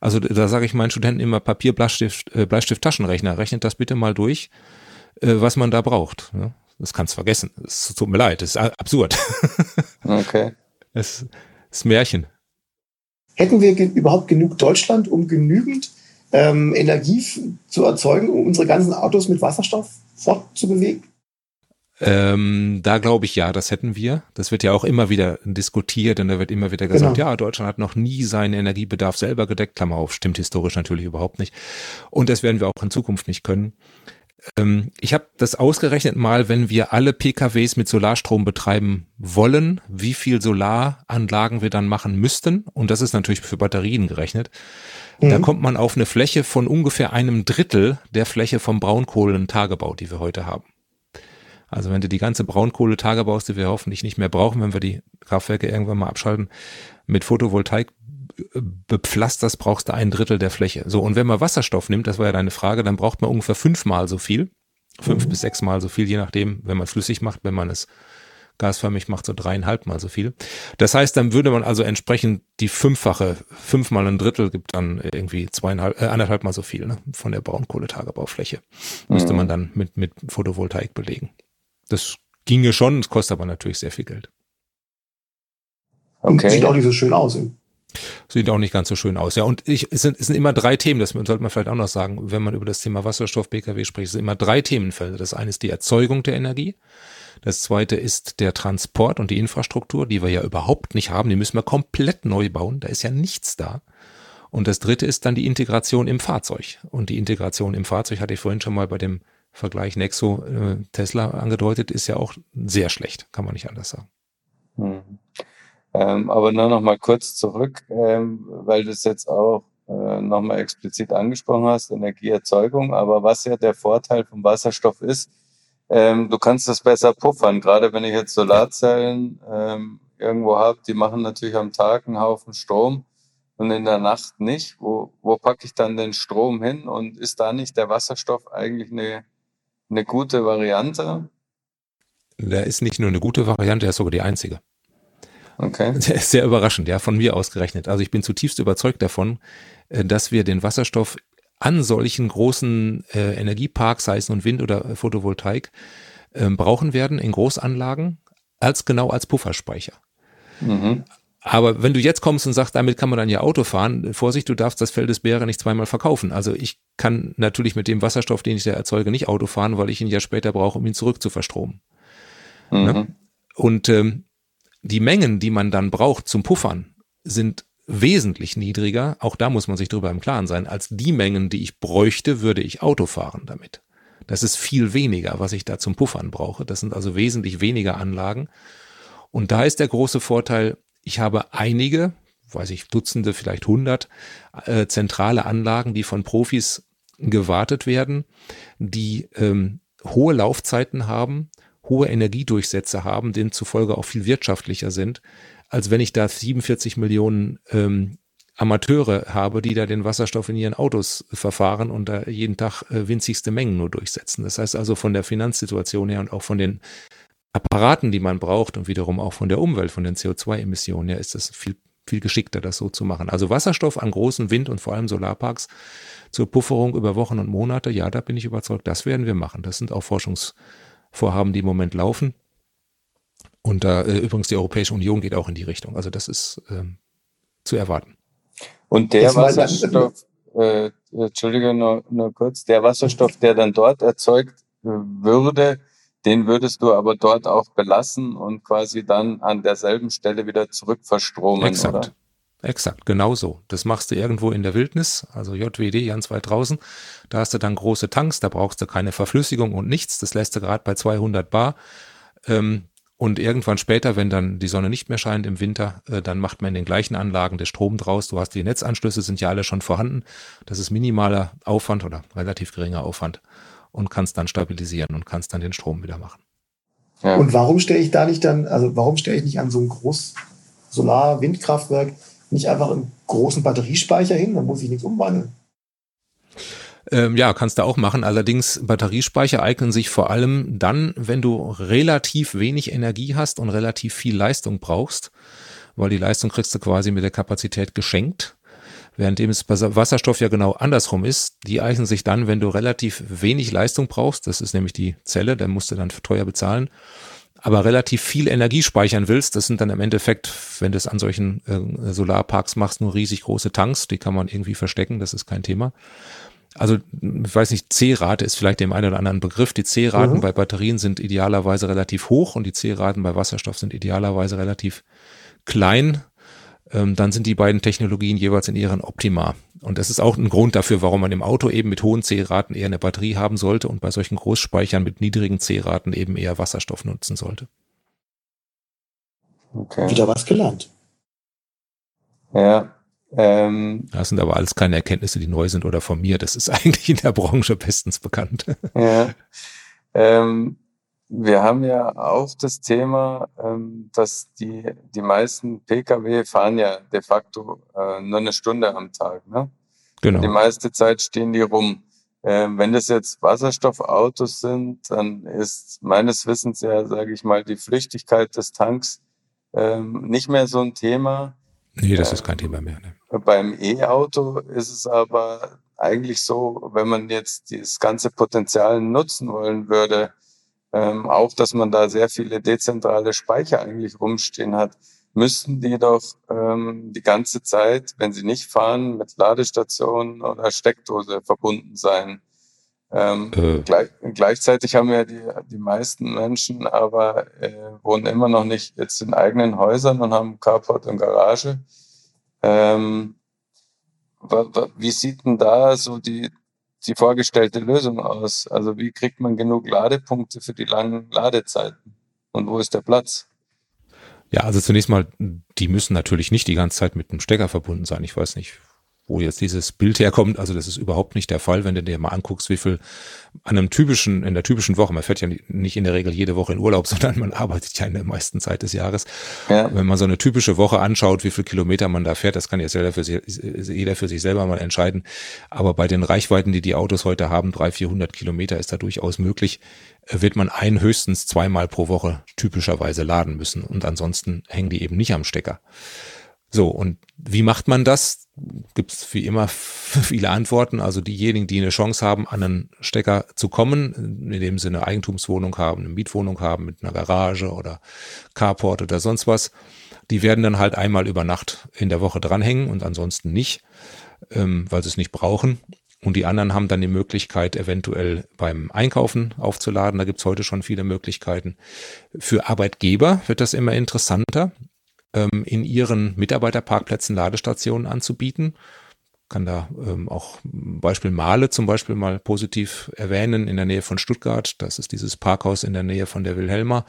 Also da sage ich meinen Studenten immer Papier, Bleistift, äh, Bleistift, Taschenrechner. Rechnet das bitte mal durch, äh, was man da braucht. Ja? Das kannst vergessen. Es tut mir leid, das ist absurd. Okay. Es ist Märchen. Hätten wir ge überhaupt genug Deutschland, um genügend ähm, Energie zu erzeugen, um unsere ganzen Autos mit Wasserstoff fortzubewegen? Ähm, da glaube ich ja, das hätten wir. Das wird ja auch immer wieder diskutiert und da wird immer wieder gesagt, genau. ja, Deutschland hat noch nie seinen Energiebedarf selber gedeckt. Klammer auf, stimmt historisch natürlich überhaupt nicht. Und das werden wir auch in Zukunft nicht können. Ähm, ich habe das ausgerechnet mal, wenn wir alle PKWs mit Solarstrom betreiben wollen, wie viel Solaranlagen wir dann machen müssten. Und das ist natürlich für Batterien gerechnet. Mhm. Da kommt man auf eine Fläche von ungefähr einem Drittel der Fläche vom Braunkohlentagebau, die wir heute haben. Also wenn du die ganze Braunkohle tagebaust, die wir hoffentlich nicht mehr brauchen, wenn wir die Kraftwerke irgendwann mal abschalten, mit Photovoltaik bepflasterst, brauchst du ein Drittel der Fläche. So, und wenn man Wasserstoff nimmt, das war ja deine Frage, dann braucht man ungefähr fünfmal so viel. Fünf mhm. bis sechsmal so viel, je nachdem, wenn man flüssig macht, wenn man es gasförmig macht, so dreieinhalb Mal so viel. Das heißt, dann würde man also entsprechend die fünffache, fünfmal ein Drittel gibt dann irgendwie zweieinhalb, äh, anderthalb Mal so viel ne, von der Braunkohletagebaufläche. Mhm. Müsste man dann mit, mit Photovoltaik belegen. Das ginge schon, es kostet aber natürlich sehr viel Geld. Okay. Sieht auch nicht so schön aus. Sieht auch nicht ganz so schön aus. Ja, und ich, es, sind, es sind immer drei Themen, das sollte man vielleicht auch noch sagen, wenn man über das Thema Wasserstoff-Pkw spricht. Es sind immer drei Themenfelder. Das eine ist die Erzeugung der Energie. Das zweite ist der Transport und die Infrastruktur, die wir ja überhaupt nicht haben. Die müssen wir komplett neu bauen. Da ist ja nichts da. Und das dritte ist dann die Integration im Fahrzeug. Und die Integration im Fahrzeug hatte ich vorhin schon mal bei dem Vergleich Nexo äh, Tesla angedeutet, ist ja auch sehr schlecht, kann man nicht anders sagen. Hm. Ähm, aber nur noch mal kurz zurück, ähm, weil du es jetzt auch äh, noch mal explizit angesprochen hast, Energieerzeugung. Aber was ja der Vorteil vom Wasserstoff ist, ähm, du kannst das besser puffern. Gerade wenn ich jetzt Solarzellen ähm, irgendwo habe, die machen natürlich am Tag einen Haufen Strom und in der Nacht nicht. Wo, wo packe ich dann den Strom hin? Und ist da nicht der Wasserstoff eigentlich eine, eine gute Variante? Der ist nicht nur eine gute Variante, er ist sogar die einzige. Okay. Sehr überraschend, ja, von mir ausgerechnet. Also ich bin zutiefst überzeugt davon, äh, dass wir den Wasserstoff an solchen großen äh, Energieparks, sei es nun Wind oder Photovoltaik, äh, brauchen werden in Großanlagen als genau als Pufferspeicher. Mhm. Aber wenn du jetzt kommst und sagst, damit kann man dann ja Auto fahren, Vorsicht, du darfst das Feldesbeere nicht zweimal verkaufen. Also ich kann natürlich mit dem Wasserstoff, den ich da erzeuge, nicht Auto fahren, weil ich ihn ja später brauche, um ihn zurück zu verstromen. Mhm. Ne? Und ähm, die Mengen, die man dann braucht zum Puffern, sind wesentlich niedriger, auch da muss man sich drüber im Klaren sein, als die Mengen, die ich bräuchte, würde ich Auto fahren damit. Das ist viel weniger, was ich da zum Puffern brauche. Das sind also wesentlich weniger Anlagen. Und da ist der große Vorteil, ich habe einige, weiß ich, Dutzende, vielleicht hundert äh, zentrale Anlagen, die von Profis gewartet werden, die ähm, hohe Laufzeiten haben, hohe Energiedurchsätze haben, demzufolge auch viel wirtschaftlicher sind, als wenn ich da 47 Millionen ähm, Amateure habe, die da den Wasserstoff in ihren Autos verfahren und da jeden Tag äh, winzigste Mengen nur durchsetzen. Das heißt also von der Finanzsituation her und auch von den Apparaten, die man braucht und wiederum auch von der Umwelt, von den CO2-Emissionen her, ist das viel, viel geschickter, das so zu machen. Also Wasserstoff an großen Wind- und vor allem Solarparks zur Pufferung über Wochen und Monate, ja, da bin ich überzeugt, das werden wir machen. Das sind auch Forschungsvorhaben, die im Moment laufen. Und da äh, übrigens die Europäische Union geht auch in die Richtung. Also das ist ähm, zu erwarten. Und der Wasserstoff, äh, Entschuldige nur, nur kurz, der Wasserstoff, der dann dort erzeugt äh, würde, den würdest du aber dort auch belassen und quasi dann an derselben Stelle wieder zurückverstromen, Exakt. oder? Exakt, genau so. Das machst du irgendwo in der Wildnis, also JWD, ganz weit draußen. Da hast du dann große Tanks, da brauchst du keine Verflüssigung und nichts. Das lässt du gerade bei 200 Bar. Ähm, und irgendwann später, wenn dann die Sonne nicht mehr scheint im Winter, äh, dann macht man in den gleichen Anlagen den Strom draus. Du hast die Netzanschlüsse, sind ja alle schon vorhanden. Das ist minimaler Aufwand oder relativ geringer Aufwand und kannst dann stabilisieren und kannst dann den Strom wieder machen. Ja. Und warum stelle ich da nicht dann, also warum stelle ich nicht an so ein groß Solar-Windkraftwerk nicht einfach einen großen Batteriespeicher hin? Dann muss ich nichts umwandeln. Ähm, ja, kannst du auch machen. Allerdings Batteriespeicher eignen sich vor allem dann, wenn du relativ wenig Energie hast und relativ viel Leistung brauchst, weil die Leistung kriegst du quasi mit der Kapazität geschenkt. Währenddem es bei Wasserstoff ja genau andersrum ist. Die eignen sich dann, wenn du relativ wenig Leistung brauchst. Das ist nämlich die Zelle, dann musst du dann teuer bezahlen. Aber relativ viel Energie speichern willst, das sind dann im Endeffekt, wenn du es an solchen äh, Solarparks machst, nur riesig große Tanks. Die kann man irgendwie verstecken, das ist kein Thema. Also, ich weiß nicht, C-Rate ist vielleicht dem einen oder anderen Begriff. Die C-Raten mhm. bei Batterien sind idealerweise relativ hoch und die C-Raten bei Wasserstoff sind idealerweise relativ klein ähm, dann sind die beiden Technologien jeweils in ihren Optima. Und das ist auch ein Grund dafür, warum man im Auto eben mit hohen C-Raten eher eine Batterie haben sollte und bei solchen Großspeichern mit niedrigen C-Raten eben eher Wasserstoff nutzen sollte. Okay. Wieder was gelernt. Ja. Ähm, das sind aber alles keine Erkenntnisse, die neu sind oder von mir. Das ist eigentlich in der Branche bestens bekannt. Ja. Ähm, wir haben ja auch das Thema, ähm, dass die, die meisten Pkw fahren ja de facto äh, nur eine Stunde am Tag. Ne? Genau. Die meiste Zeit stehen die rum. Ähm, wenn das jetzt Wasserstoffautos sind, dann ist meines Wissens ja, sage ich mal, die Flüchtigkeit des Tanks ähm, nicht mehr so ein Thema. Nee, das ist kein Thema mehr. Ne? Beim E-Auto ist es aber eigentlich so, wenn man jetzt das ganze Potenzial nutzen wollen würde, ähm, auch, dass man da sehr viele dezentrale Speicher eigentlich rumstehen hat, müssten die doch ähm, die ganze Zeit, wenn sie nicht fahren, mit Ladestationen oder Steckdose verbunden sein. Ähm, äh. gleich, gleichzeitig haben ja die, die meisten Menschen aber äh, wohnen immer noch nicht jetzt in eigenen Häusern und haben Carport und Garage. Ähm, wie sieht denn da so die, die vorgestellte Lösung aus? Also wie kriegt man genug Ladepunkte für die langen Ladezeiten? Und wo ist der Platz? Ja, also zunächst mal, die müssen natürlich nicht die ganze Zeit mit einem Stecker verbunden sein. Ich weiß nicht, wo jetzt dieses Bild herkommt. Also das ist überhaupt nicht der Fall, wenn du dir mal anguckst, wie viel an einem typischen, in der typischen Woche, man fährt ja nicht in der Regel jede Woche in Urlaub, sondern man arbeitet ja in der meisten Zeit des Jahres. Ja. Wenn man so eine typische Woche anschaut, wie viel Kilometer man da fährt, das kann jetzt jeder für, sich, jeder für sich selber mal entscheiden. Aber bei den Reichweiten, die die Autos heute haben, 300, 400 Kilometer ist da durchaus möglich, wird man ein höchstens zweimal pro Woche typischerweise laden müssen. Und ansonsten hängen die eben nicht am Stecker. So, und wie macht man das? Gibt es wie immer viele Antworten. Also diejenigen, die eine Chance haben, an einen Stecker zu kommen, in dem sie eine Eigentumswohnung haben, eine Mietwohnung haben mit einer Garage oder Carport oder sonst was, die werden dann halt einmal über Nacht in der Woche dranhängen und ansonsten nicht, ähm, weil sie es nicht brauchen. Und die anderen haben dann die Möglichkeit, eventuell beim Einkaufen aufzuladen. Da gibt's heute schon viele Möglichkeiten. Für Arbeitgeber wird das immer interessanter ähm, in ihren Mitarbeiterparkplätzen Ladestationen anzubieten kann da ähm, auch Beispiel Male zum Beispiel mal positiv erwähnen in der Nähe von Stuttgart. Das ist dieses Parkhaus in der Nähe von der Wilhelma.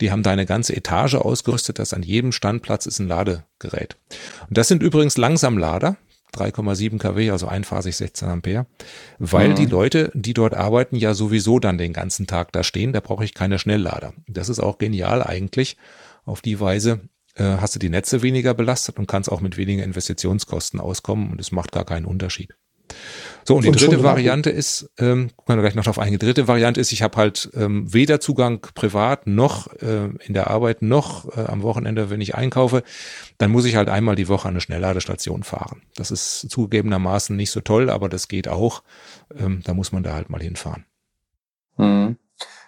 Die haben da eine ganze Etage ausgerüstet, dass an jedem Standplatz ist ein Ladegerät. Und das sind übrigens Langsamlader. 3,7 kW, also einphasig 16 Ampere, weil mhm. die Leute, die dort arbeiten, ja sowieso dann den ganzen Tag da stehen. Da brauche ich keine Schnelllader. Das ist auch genial eigentlich. Auf die Weise hast du die Netze weniger belastet und kannst auch mit weniger Investitionskosten auskommen und es macht gar keinen Unterschied. So, und die dritte Variante ist, ähm, gucken wir gleich noch auf eine dritte Variante ist, ich habe halt ähm, weder Zugang privat noch äh, in der Arbeit noch äh, am Wochenende, wenn ich einkaufe, dann muss ich halt einmal die Woche an eine Schnellladestation fahren. Das ist zugegebenermaßen nicht so toll, aber das geht auch. Ähm, da muss man da halt mal hinfahren. Mhm.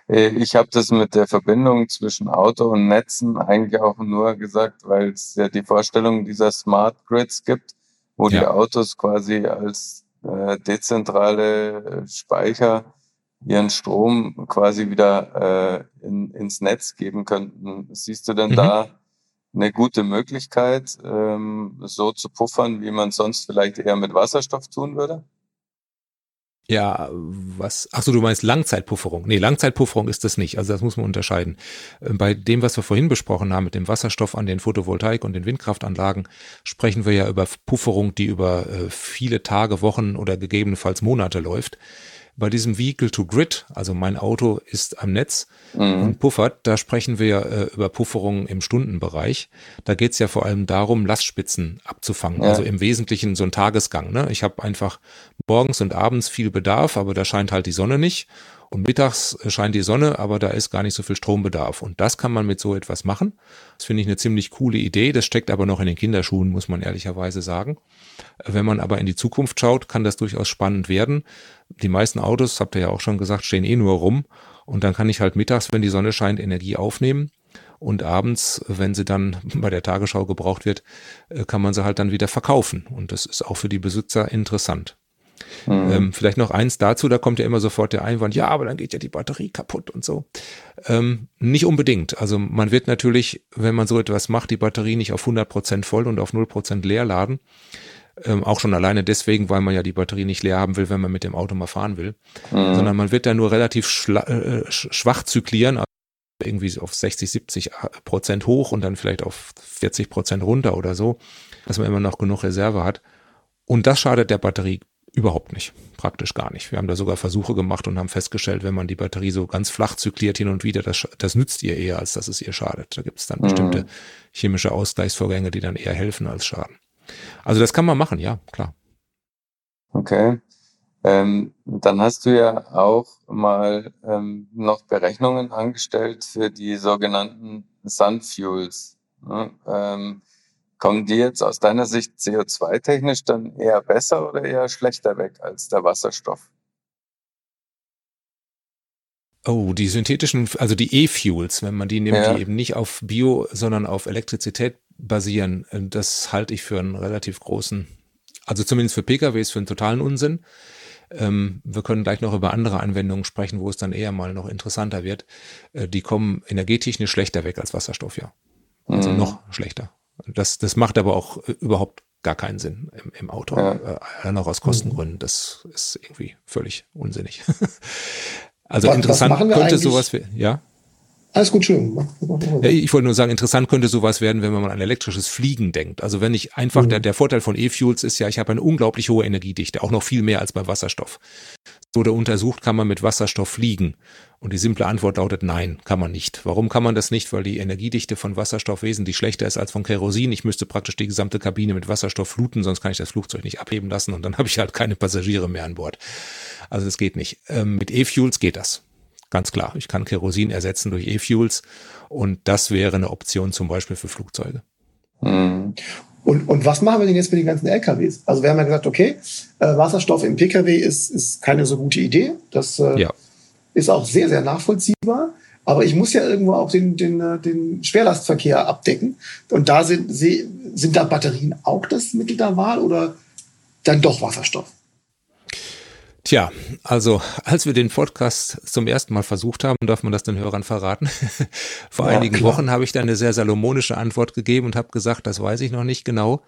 Äh, ich habe das mit der Verbindung zwischen Auto und Netzen eigentlich auch nur gesagt, weil es ja die Vorstellung dieser Smart Grids gibt, wo ja. die Autos quasi als äh, dezentrale Speicher ihren Strom quasi wieder äh, in, ins Netz geben könnten. Siehst du denn mhm. da eine gute Möglichkeit, ähm, so zu puffern, wie man sonst vielleicht eher mit Wasserstoff tun würde? Ja, was? Ach so, du meinst Langzeitpufferung. Nee, Langzeitpufferung ist das nicht. Also das muss man unterscheiden. Äh, bei dem, was wir vorhin besprochen haben, mit dem Wasserstoff an den Photovoltaik- und den Windkraftanlagen, sprechen wir ja über Pufferung, die über äh, viele Tage, Wochen oder gegebenenfalls Monate läuft. Bei diesem Vehicle to Grid, also mein Auto ist am Netz mhm. und puffert, da sprechen wir äh, über Pufferungen im Stundenbereich. Da geht es ja vor allem darum, Lastspitzen abzufangen. Ja. Also im Wesentlichen so ein Tagesgang. Ne? Ich habe einfach morgens und abends viel Bedarf, aber da scheint halt die Sonne nicht. Und mittags scheint die Sonne, aber da ist gar nicht so viel Strombedarf. Und das kann man mit so etwas machen. Das finde ich eine ziemlich coole Idee. Das steckt aber noch in den Kinderschuhen, muss man ehrlicherweise sagen. Wenn man aber in die Zukunft schaut, kann das durchaus spannend werden. Die meisten Autos, habt ihr ja auch schon gesagt, stehen eh nur rum. Und dann kann ich halt mittags, wenn die Sonne scheint, Energie aufnehmen. Und abends, wenn sie dann bei der Tagesschau gebraucht wird, äh, kann man sie halt dann wieder verkaufen. Und das ist auch für die Besitzer interessant. Mhm. Ähm, vielleicht noch eins dazu, da kommt ja immer sofort der Einwand, ja, aber dann geht ja die Batterie kaputt und so. Ähm, nicht unbedingt. Also man wird natürlich, wenn man so etwas macht, die Batterie nicht auf 100 Prozent voll und auf 0% leer laden. Ähm, auch schon alleine deswegen, weil man ja die Batterie nicht leer haben will, wenn man mit dem Auto mal fahren will. Mhm. Sondern man wird da nur relativ äh, schwach zyklieren, also irgendwie auf 60, 70 Prozent hoch und dann vielleicht auf 40 Prozent runter oder so, dass man immer noch genug Reserve hat. Und das schadet der Batterie Überhaupt nicht, praktisch gar nicht. Wir haben da sogar Versuche gemacht und haben festgestellt, wenn man die Batterie so ganz flach zykliert hin und wieder, das, das nützt ihr eher, als dass es ihr schadet. Da gibt es dann mhm. bestimmte chemische Ausgleichsvorgänge, die dann eher helfen als schaden. Also das kann man machen, ja, klar. Okay. Ähm, dann hast du ja auch mal ähm, noch Berechnungen angestellt für die sogenannten Sun Fuels. Ne? Ähm, Kommen die jetzt aus deiner Sicht CO2-technisch dann eher besser oder eher schlechter weg als der Wasserstoff? Oh, die synthetischen, also die E-Fuels, wenn man die nimmt, ja. die eben nicht auf Bio, sondern auf Elektrizität basieren, äh, das halte ich für einen relativ großen, also zumindest für PKWs für einen totalen Unsinn. Ähm, wir können gleich noch über andere Anwendungen sprechen, wo es dann eher mal noch interessanter wird. Äh, die kommen energetisch schlechter weg als Wasserstoff, ja. Also mhm. noch schlechter. Das, das macht aber auch äh, überhaupt gar keinen Sinn im, im Auto. Ja. Äh, auch aus Kostengründen. Das ist irgendwie völlig unsinnig. also was, interessant was könnte sowas, ja. Alles gut, schön. Ja, ich wollte nur sagen, interessant könnte sowas werden, wenn man an elektrisches Fliegen denkt. Also wenn ich einfach, mhm. der, der Vorteil von E-Fuels ist ja, ich habe eine unglaublich hohe Energiedichte, auch noch viel mehr als bei Wasserstoff. Wurde untersucht, kann man mit Wasserstoff fliegen. Und die simple Antwort lautet nein, kann man nicht. Warum kann man das nicht? Weil die Energiedichte von Wasserstoff wesentlich schlechter ist als von Kerosin. Ich müsste praktisch die gesamte Kabine mit Wasserstoff fluten, sonst kann ich das Flugzeug nicht abheben lassen und dann habe ich halt keine Passagiere mehr an Bord. Also das geht nicht. Ähm, mit E-Fuels geht das. Ganz klar, ich kann Kerosin ersetzen durch E-Fuels und das wäre eine Option zum Beispiel für Flugzeuge. Mhm. Und, und was machen wir denn jetzt mit den ganzen LKWs? Also wir haben ja gesagt, okay, äh, Wasserstoff im Pkw ist, ist keine so gute Idee. Das äh, ja. ist auch sehr, sehr nachvollziehbar. Aber ich muss ja irgendwo auch den, den, äh, den Schwerlastverkehr abdecken. Und da sind, sind da Batterien auch das Mittel der Wahl oder dann doch Wasserstoff? Tja, also als wir den Podcast zum ersten Mal versucht haben, darf man das den Hörern verraten. Vor ja, einigen klar. Wochen habe ich da eine sehr salomonische Antwort gegeben und habe gesagt, das weiß ich noch nicht genau.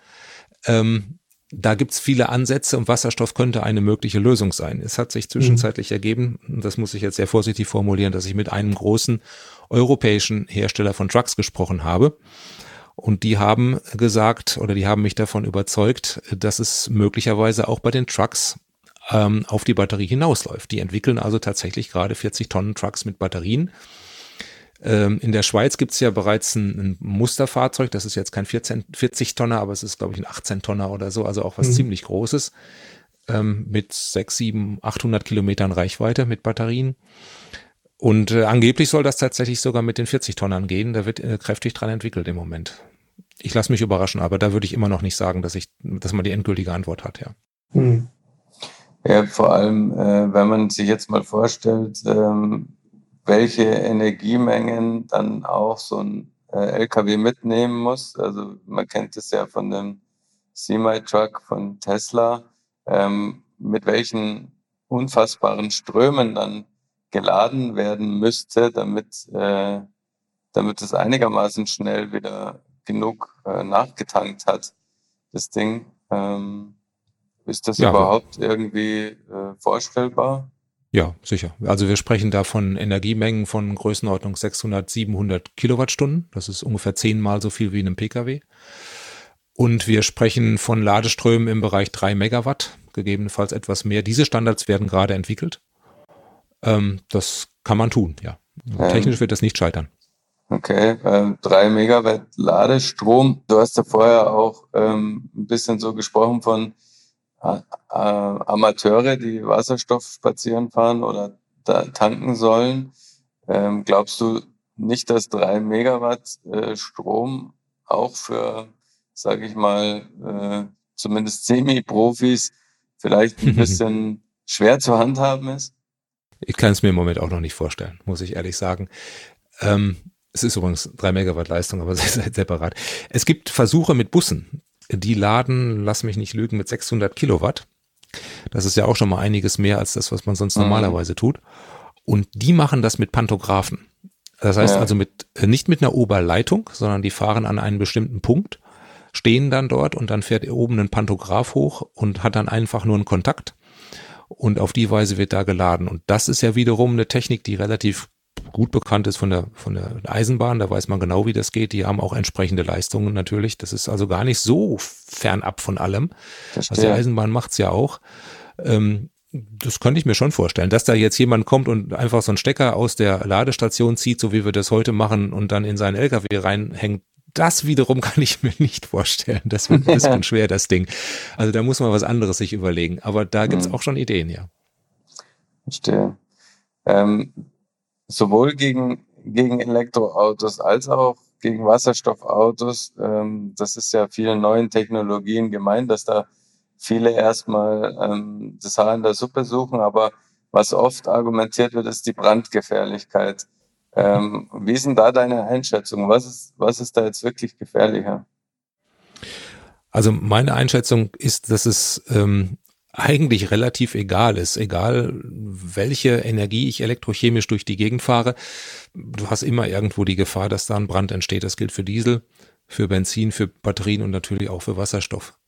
Ähm, da gibt's viele Ansätze und Wasserstoff könnte eine mögliche Lösung sein. Es hat sich zwischenzeitlich mhm. ergeben, das muss ich jetzt sehr vorsichtig formulieren, dass ich mit einem großen europäischen Hersteller von Trucks gesprochen habe. Und die haben gesagt oder die haben mich davon überzeugt, dass es möglicherweise auch bei den Trucks ähm, auf die Batterie hinausläuft. Die entwickeln also tatsächlich gerade 40 Tonnen Trucks mit Batterien. Ähm, in der Schweiz gibt es ja bereits ein, ein, Musterfahrzeug, das ist jetzt kein 14, 40 Tonner, aber es ist, glaube ich, ein 18 Tonner oder so, also auch was mhm. ziemlich Großes, ähm, mit 6, 7, 800 Kilometern Reichweite mit Batterien. Und äh, angeblich soll das tatsächlich sogar mit den 40 Tonnern gehen. Da wird äh, kräftig dran entwickelt im Moment. Ich lasse mich überraschen, aber da würde ich immer noch nicht sagen, dass ich, dass man die endgültige Antwort hat, ja. Mhm. Ja, vor allem, äh, wenn man sich jetzt mal vorstellt, ähm, welche Energiemengen dann auch so ein äh, LKW mitnehmen muss. Also man kennt es ja von dem Semi-Truck von Tesla, ähm, mit welchen unfassbaren Strömen dann geladen werden müsste, damit, äh, damit es einigermaßen schnell wieder genug äh, nachgetankt hat, das Ding. Ähm, ist das ja, überhaupt irgendwie äh, vorstellbar? Ja, sicher. Also wir sprechen da von Energiemengen von Größenordnung 600, 700 Kilowattstunden. Das ist ungefähr zehnmal so viel wie in einem Pkw. Und wir sprechen von Ladeströmen im Bereich 3 Megawatt, gegebenenfalls etwas mehr. Diese Standards werden gerade entwickelt. Ähm, das kann man tun, ja. Ähm, Technisch wird das nicht scheitern. Okay, äh, 3 Megawatt Ladestrom. Du hast ja vorher auch ähm, ein bisschen so gesprochen von äh, Amateure, die Wasserstoff spazieren fahren oder da tanken sollen. Ähm, glaubst du nicht, dass drei Megawatt äh, Strom auch für, sage ich mal, äh, zumindest Semi-Profis vielleicht ein bisschen schwer zu handhaben ist? Ich kann es mir im Moment auch noch nicht vorstellen, muss ich ehrlich sagen. Ähm, es ist übrigens drei Megawatt Leistung, aber separat. Es gibt Versuche mit Bussen, die laden, lass mich nicht lügen, mit 600 Kilowatt. Das ist ja auch schon mal einiges mehr als das, was man sonst mhm. normalerweise tut. Und die machen das mit Pantographen. Das heißt ja. also mit, äh, nicht mit einer Oberleitung, sondern die fahren an einen bestimmten Punkt, stehen dann dort und dann fährt oben ein Pantograph hoch und hat dann einfach nur einen Kontakt. Und auf die Weise wird da geladen. Und das ist ja wiederum eine Technik, die relativ gut bekannt ist von der, von der Eisenbahn, da weiß man genau, wie das geht. Die haben auch entsprechende Leistungen natürlich. Das ist also gar nicht so fernab von allem. Verstehe. Also die Eisenbahn macht's ja auch. Ähm, das könnte ich mir schon vorstellen, dass da jetzt jemand kommt und einfach so einen Stecker aus der Ladestation zieht, so wie wir das heute machen, und dann in seinen LKW reinhängt. Das wiederum kann ich mir nicht vorstellen. Das wird ein bisschen schwer, das Ding. Also da muss man was anderes sich überlegen. Aber da gibt's hm. auch schon Ideen, ja. Verstehe. Ähm, sowohl gegen, gegen Elektroautos als auch gegen Wasserstoffautos. Ähm, das ist ja vielen neuen Technologien gemeint, dass da viele erstmal ähm, das Haar in der Suppe suchen, aber was oft argumentiert wird, ist die Brandgefährlichkeit. Ähm, wie ist denn da deine Einschätzung? Was ist, was ist da jetzt wirklich gefährlicher? Also meine Einschätzung ist, dass es ähm, eigentlich relativ egal ist. Egal, welche Energie ich elektrochemisch durch die Gegend fahre, du hast immer irgendwo die Gefahr, dass da ein Brand entsteht. Das gilt für Diesel, für Benzin, für Batterien und natürlich auch für Wasserstoff.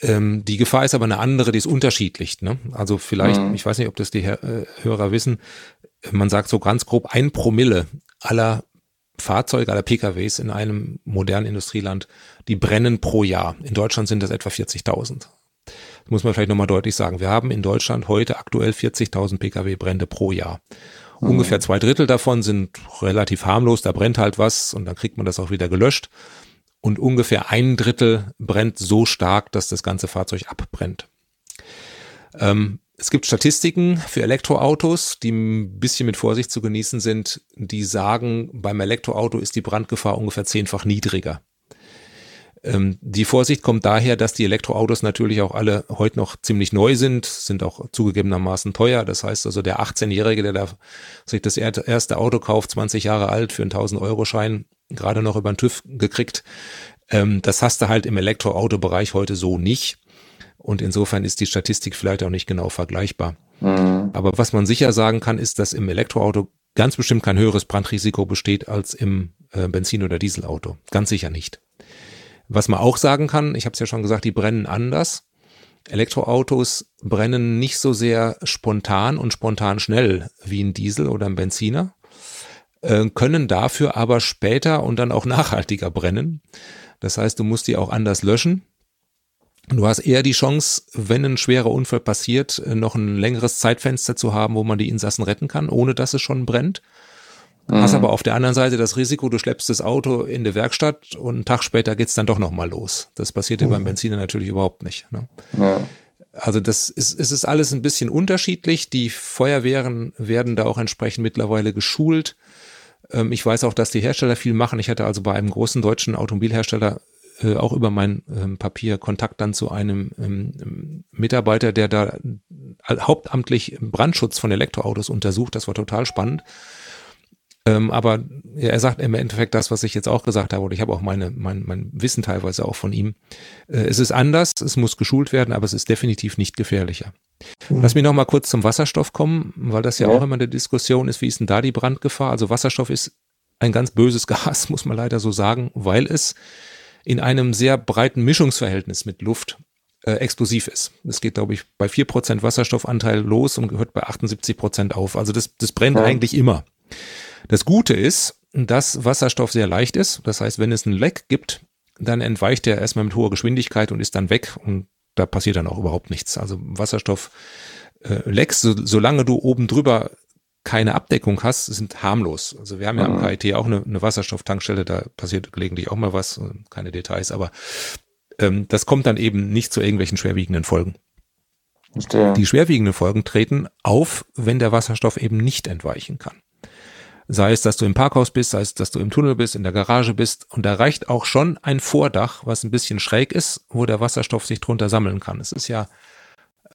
Ähm, die Gefahr ist aber eine andere, die ist unterschiedlich. Ne? Also vielleicht, mhm. ich weiß nicht, ob das die äh, Hörer wissen, man sagt so ganz grob, ein Promille aller Fahrzeuge, aller PKWs in einem modernen Industrieland, die brennen pro Jahr. In Deutschland sind das etwa 40.000 muss man vielleicht nochmal deutlich sagen. Wir haben in Deutschland heute aktuell 40.000 Pkw-Brände pro Jahr. Mhm. Ungefähr zwei Drittel davon sind relativ harmlos, da brennt halt was und dann kriegt man das auch wieder gelöscht. Und ungefähr ein Drittel brennt so stark, dass das ganze Fahrzeug abbrennt. Ähm, es gibt Statistiken für Elektroautos, die ein bisschen mit Vorsicht zu genießen sind, die sagen, beim Elektroauto ist die Brandgefahr ungefähr zehnfach niedriger. Ähm, die Vorsicht kommt daher, dass die Elektroautos natürlich auch alle heute noch ziemlich neu sind, sind auch zugegebenermaßen teuer. Das heißt also, der 18-Jährige, der da sich das erste Auto kauft, 20 Jahre alt, für einen 1000-Euro-Schein, gerade noch über den TÜV gekriegt, ähm, das hast du halt im Elektroautobereich heute so nicht. Und insofern ist die Statistik vielleicht auch nicht genau vergleichbar. Mhm. Aber was man sicher sagen kann, ist, dass im Elektroauto ganz bestimmt kein höheres Brandrisiko besteht als im äh, Benzin- oder Dieselauto. Ganz sicher nicht. Was man auch sagen kann, ich habe es ja schon gesagt, die brennen anders. Elektroautos brennen nicht so sehr spontan und spontan schnell wie ein Diesel oder ein Benziner, äh, können dafür aber später und dann auch nachhaltiger brennen. Das heißt, du musst die auch anders löschen. Du hast eher die Chance, wenn ein schwerer Unfall passiert, äh, noch ein längeres Zeitfenster zu haben, wo man die Insassen retten kann, ohne dass es schon brennt. Mhm. Hast aber auf der anderen Seite das Risiko, du schleppst das Auto in die Werkstatt und einen Tag später geht's dann doch nochmal los. Das passiert mhm. beim Benziner natürlich überhaupt nicht. Ne? Ja. Also das ist, es ist alles ein bisschen unterschiedlich. Die Feuerwehren werden da auch entsprechend mittlerweile geschult. Ähm, ich weiß auch, dass die Hersteller viel machen. Ich hatte also bei einem großen deutschen Automobilhersteller äh, auch über mein ähm, Papier Kontakt dann zu einem ähm, Mitarbeiter, der da hauptamtlich Brandschutz von Elektroautos untersucht. Das war total spannend. Ähm, aber er sagt im Endeffekt das, was ich jetzt auch gesagt habe, oder ich habe auch meine, mein, mein Wissen teilweise auch von ihm. Äh, es ist anders, es muss geschult werden, aber es ist definitiv nicht gefährlicher. Mhm. Lass mich noch mal kurz zum Wasserstoff kommen, weil das ja, ja, auch immer eine Diskussion ist, wie ist denn da die Brandgefahr? Also Wasserstoff ist ein ganz böses Gas, muss man leider so sagen, weil es in einem sehr breiten Mischungsverhältnis mit Luft äh, explosiv ist. Es geht, glaube ich, bei vier Prozent Wasserstoffanteil los und hört bei 78 Prozent auf. Also das, das brennt ja. eigentlich immer. Das Gute ist, dass Wasserstoff sehr leicht ist. Das heißt, wenn es einen Leck gibt, dann entweicht er erstmal mit hoher Geschwindigkeit und ist dann weg und da passiert dann auch überhaupt nichts. Also Wasserstoff äh, Lecks, so, solange du oben drüber keine Abdeckung hast, sind harmlos. Also wir haben ja am mhm. KIT auch eine, eine Wasserstofftankstelle, da passiert gelegentlich auch mal was, keine Details, aber ähm, das kommt dann eben nicht zu irgendwelchen schwerwiegenden Folgen. Verstehe. Die schwerwiegenden Folgen treten auf, wenn der Wasserstoff eben nicht entweichen kann. Sei es, dass du im Parkhaus bist, sei es, dass du im Tunnel bist, in der Garage bist. Und da reicht auch schon ein Vordach, was ein bisschen schräg ist, wo der Wasserstoff sich drunter sammeln kann. Es ist ja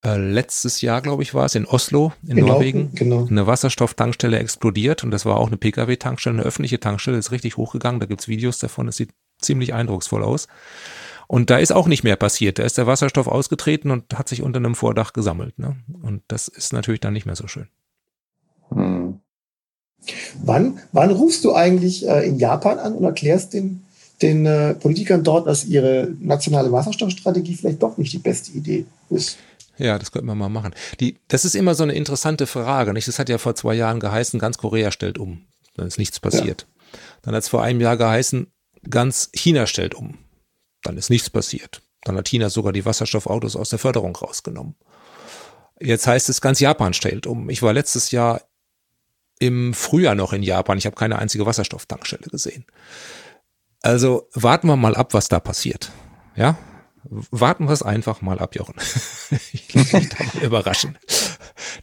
äh, letztes Jahr, glaube ich, war es in Oslo, in genau, Norwegen, genau. eine Wasserstofftankstelle explodiert und das war auch eine Pkw-Tankstelle, eine öffentliche Tankstelle, ist richtig hochgegangen. Da gibt's Videos davon, es sieht ziemlich eindrucksvoll aus. Und da ist auch nicht mehr passiert. Da ist der Wasserstoff ausgetreten und hat sich unter einem Vordach gesammelt. Ne? Und das ist natürlich dann nicht mehr so schön. Hm. Wann, wann rufst du eigentlich äh, in Japan an und erklärst den, den äh, Politikern dort, dass ihre nationale Wasserstoffstrategie vielleicht doch nicht die beste Idee ist? Ja, das könnten wir mal machen. Die, das ist immer so eine interessante Frage. Nicht? Das hat ja vor zwei Jahren geheißen, ganz Korea stellt um. Dann ist nichts passiert. Ja. Dann hat es vor einem Jahr geheißen, ganz China stellt um. Dann ist nichts passiert. Dann hat China sogar die Wasserstoffautos aus der Förderung rausgenommen. Jetzt heißt es, ganz Japan stellt um. Ich war letztes Jahr im Frühjahr noch in Japan. Ich habe keine einzige Wasserstofftankstelle gesehen. Also warten wir mal ab, was da passiert. Ja, warten wir es einfach mal ab, Jochen. ich lasse mich da mal überraschen.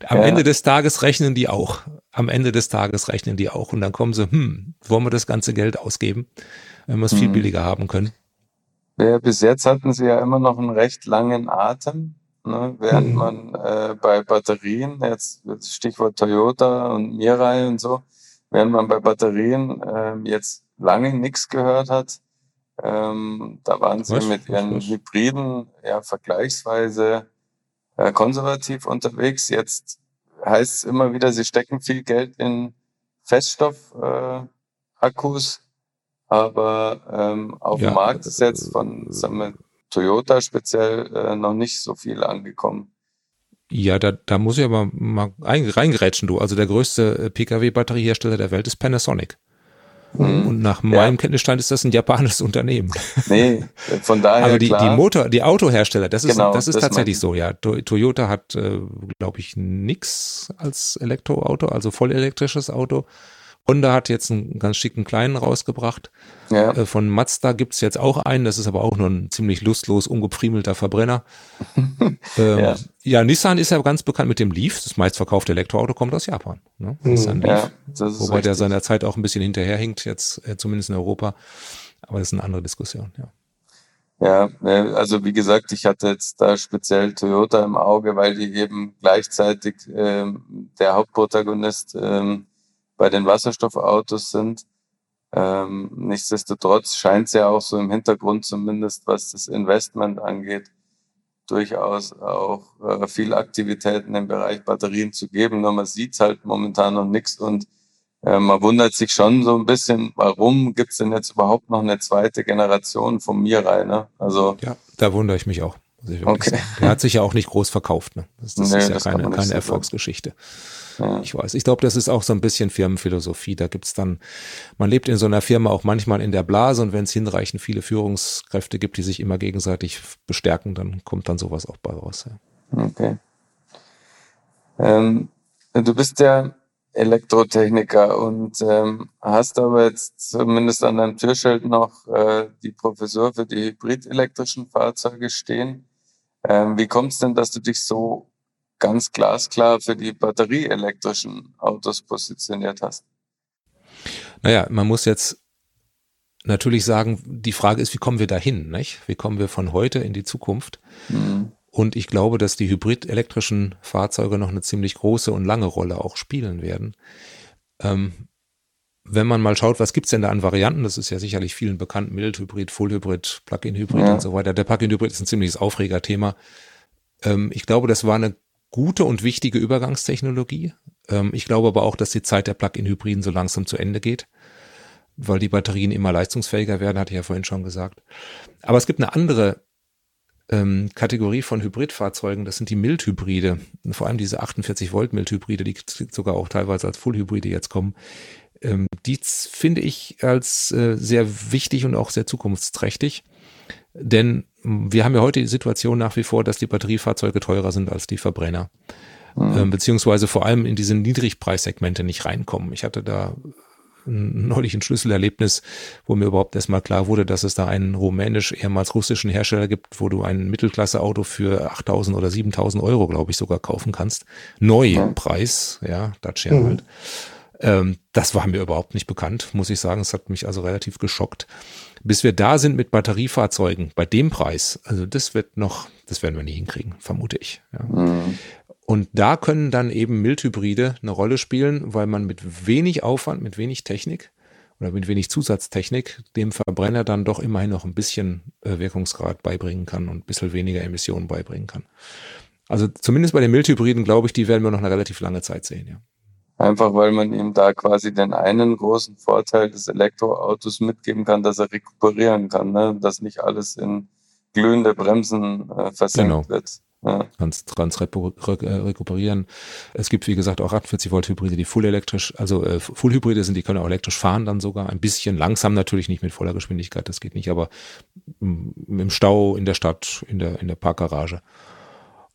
Am ja. Ende des Tages rechnen die auch. Am Ende des Tages rechnen die auch. Und dann kommen sie, hm, wollen wir das ganze Geld ausgeben, wenn wir es viel mhm. billiger haben können? Ja, bis jetzt hatten sie ja immer noch einen recht langen Atem, ne, während mhm. man äh, bei Batterien, jetzt Stichwort Toyota und Mirai und so, während man bei Batterien äh, jetzt lange nichts gehört hat, ähm, da waren sie was, mit ihren was, Hybriden ja vergleichsweise äh, konservativ unterwegs. Jetzt heißt es immer wieder, sie stecken viel Geld in Feststoff-Akkus, äh, aber ähm, auf ja, den Markt ist jetzt von sagen wir, Toyota speziell äh, noch nicht so viel angekommen. Ja, da, da muss ich aber mal reingerätschen, du. Also der größte äh, Pkw-Batteriehersteller der Welt ist Panasonic. Mhm. Und nach meinem ja. Kenntnisstand ist das ein japanisches Unternehmen. Nee, von daher. Aber die, klar. die Motor, die Autohersteller, das ist, genau, das ist das tatsächlich so, ja. Toyota hat, äh, glaube ich, nix als Elektroauto, also vollelektrisches Auto. Honda hat jetzt einen ganz schicken kleinen rausgebracht. Ja. Äh, von Mazda gibt's jetzt auch einen, das ist aber auch nur ein ziemlich lustlos umgepriemelter Verbrenner. ähm, ja. ja. Nissan ist ja ganz bekannt mit dem Leaf, das meistverkaufte Elektroauto kommt aus Japan. Ne? Mhm. Nissan Leaf. Ja, Wobei der seiner Zeit auch ein bisschen hinterherhinkt, jetzt äh, zumindest in Europa. Aber das ist eine andere Diskussion, ja. Ja, ne, also wie gesagt, ich hatte jetzt da speziell Toyota im Auge, weil die eben gleichzeitig ähm, der Hauptprotagonist ähm, bei den Wasserstoffautos sind. Ähm, nichtsdestotrotz scheint es ja auch so im Hintergrund zumindest, was das Investment angeht, durchaus auch äh, viel Aktivitäten im Bereich Batterien zu geben. Nur man sieht halt momentan noch nichts und äh, man wundert sich schon so ein bisschen, warum gibt's denn jetzt überhaupt noch eine zweite Generation von Mirai? Ne? Also ja, da wundere ich mich auch. okay. Der hat sich ja auch nicht groß verkauft. Ne? Das, das nee, ist ja das keine, keine Erfolgsgeschichte. Ja. Ich weiß. Ich glaube, das ist auch so ein bisschen Firmenphilosophie. Da gibt's dann, man lebt in so einer Firma auch manchmal in der Blase und wenn es hinreichend viele Führungskräfte gibt, die sich immer gegenseitig bestärken, dann kommt dann sowas auch bei raus. Ja. Okay. Ähm, du bist ja Elektrotechniker und ähm, hast aber jetzt zumindest an deinem Türschild noch äh, die Professur für die hybridelektrischen Fahrzeuge stehen. Ähm, wie kommt es denn, dass du dich so ganz glasklar für die batterieelektrischen Autos positioniert hast? Naja, man muss jetzt natürlich sagen, die Frage ist, wie kommen wir dahin? Nicht? Wie kommen wir von heute in die Zukunft? Mhm. Und ich glaube, dass die hybrid-elektrischen Fahrzeuge noch eine ziemlich große und lange Rolle auch spielen werden. Ähm, wenn man mal schaut, was gibt's denn da an Varianten, das ist ja sicherlich vielen bekannt, Mild-Hybrid, Full-Hybrid, Plug-in-Hybrid ja. und so weiter. Der Plug-in-Hybrid ist ein ziemliches Aufregerthema. Ähm, ich glaube, das war eine gute und wichtige Übergangstechnologie. Ähm, ich glaube aber auch, dass die Zeit der Plug-in-Hybriden so langsam zu Ende geht, weil die Batterien immer leistungsfähiger werden, hatte ich ja vorhin schon gesagt. Aber es gibt eine andere ähm, Kategorie von Hybridfahrzeugen, das sind die Mildhybride, vor allem diese 48 Volt Mildhybride, die sogar auch teilweise als Fullhybride jetzt kommen. Ähm, die finde ich als äh, sehr wichtig und auch sehr zukunftsträchtig, denn wir haben ja heute die Situation nach wie vor, dass die Batteriefahrzeuge teurer sind als die Verbrenner. Mhm. Beziehungsweise vor allem in diese Niedrigpreissegmente nicht reinkommen. Ich hatte da neulich ein Schlüsselerlebnis, wo mir überhaupt erstmal klar wurde, dass es da einen rumänisch, ehemals russischen Hersteller gibt, wo du ein Mittelklasse-Auto für 8000 oder 7000 Euro, glaube ich, sogar kaufen kannst. Neupreis, ja, Dacia mhm. halt. Ähm, das war mir überhaupt nicht bekannt, muss ich sagen. Es hat mich also relativ geschockt bis wir da sind mit Batteriefahrzeugen bei dem Preis, also das wird noch, das werden wir nie hinkriegen, vermute ich. Ja. Mhm. Und da können dann eben Mildhybride eine Rolle spielen, weil man mit wenig Aufwand, mit wenig Technik oder mit wenig Zusatztechnik dem Verbrenner dann doch immerhin noch ein bisschen äh, Wirkungsgrad beibringen kann und ein bisschen weniger Emissionen beibringen kann. Also zumindest bei den Mildhybriden, glaube ich, die werden wir noch eine relativ lange Zeit sehen, ja. Einfach weil man ihm da quasi den einen großen Vorteil des Elektroautos mitgeben kann, dass er rekuperieren kann, ne? dass nicht alles in glühende Bremsen äh, versenkt genau. wird. Ja. Kannst trans äh, rekuperieren. Es gibt, wie gesagt, auch 48 Volt Hybride, die full elektrisch, also äh, Full Hybride sind, die können auch elektrisch fahren dann sogar. Ein bisschen langsam natürlich, nicht mit voller Geschwindigkeit, das geht nicht, aber im Stau, in der Stadt, in der, in der Parkgarage.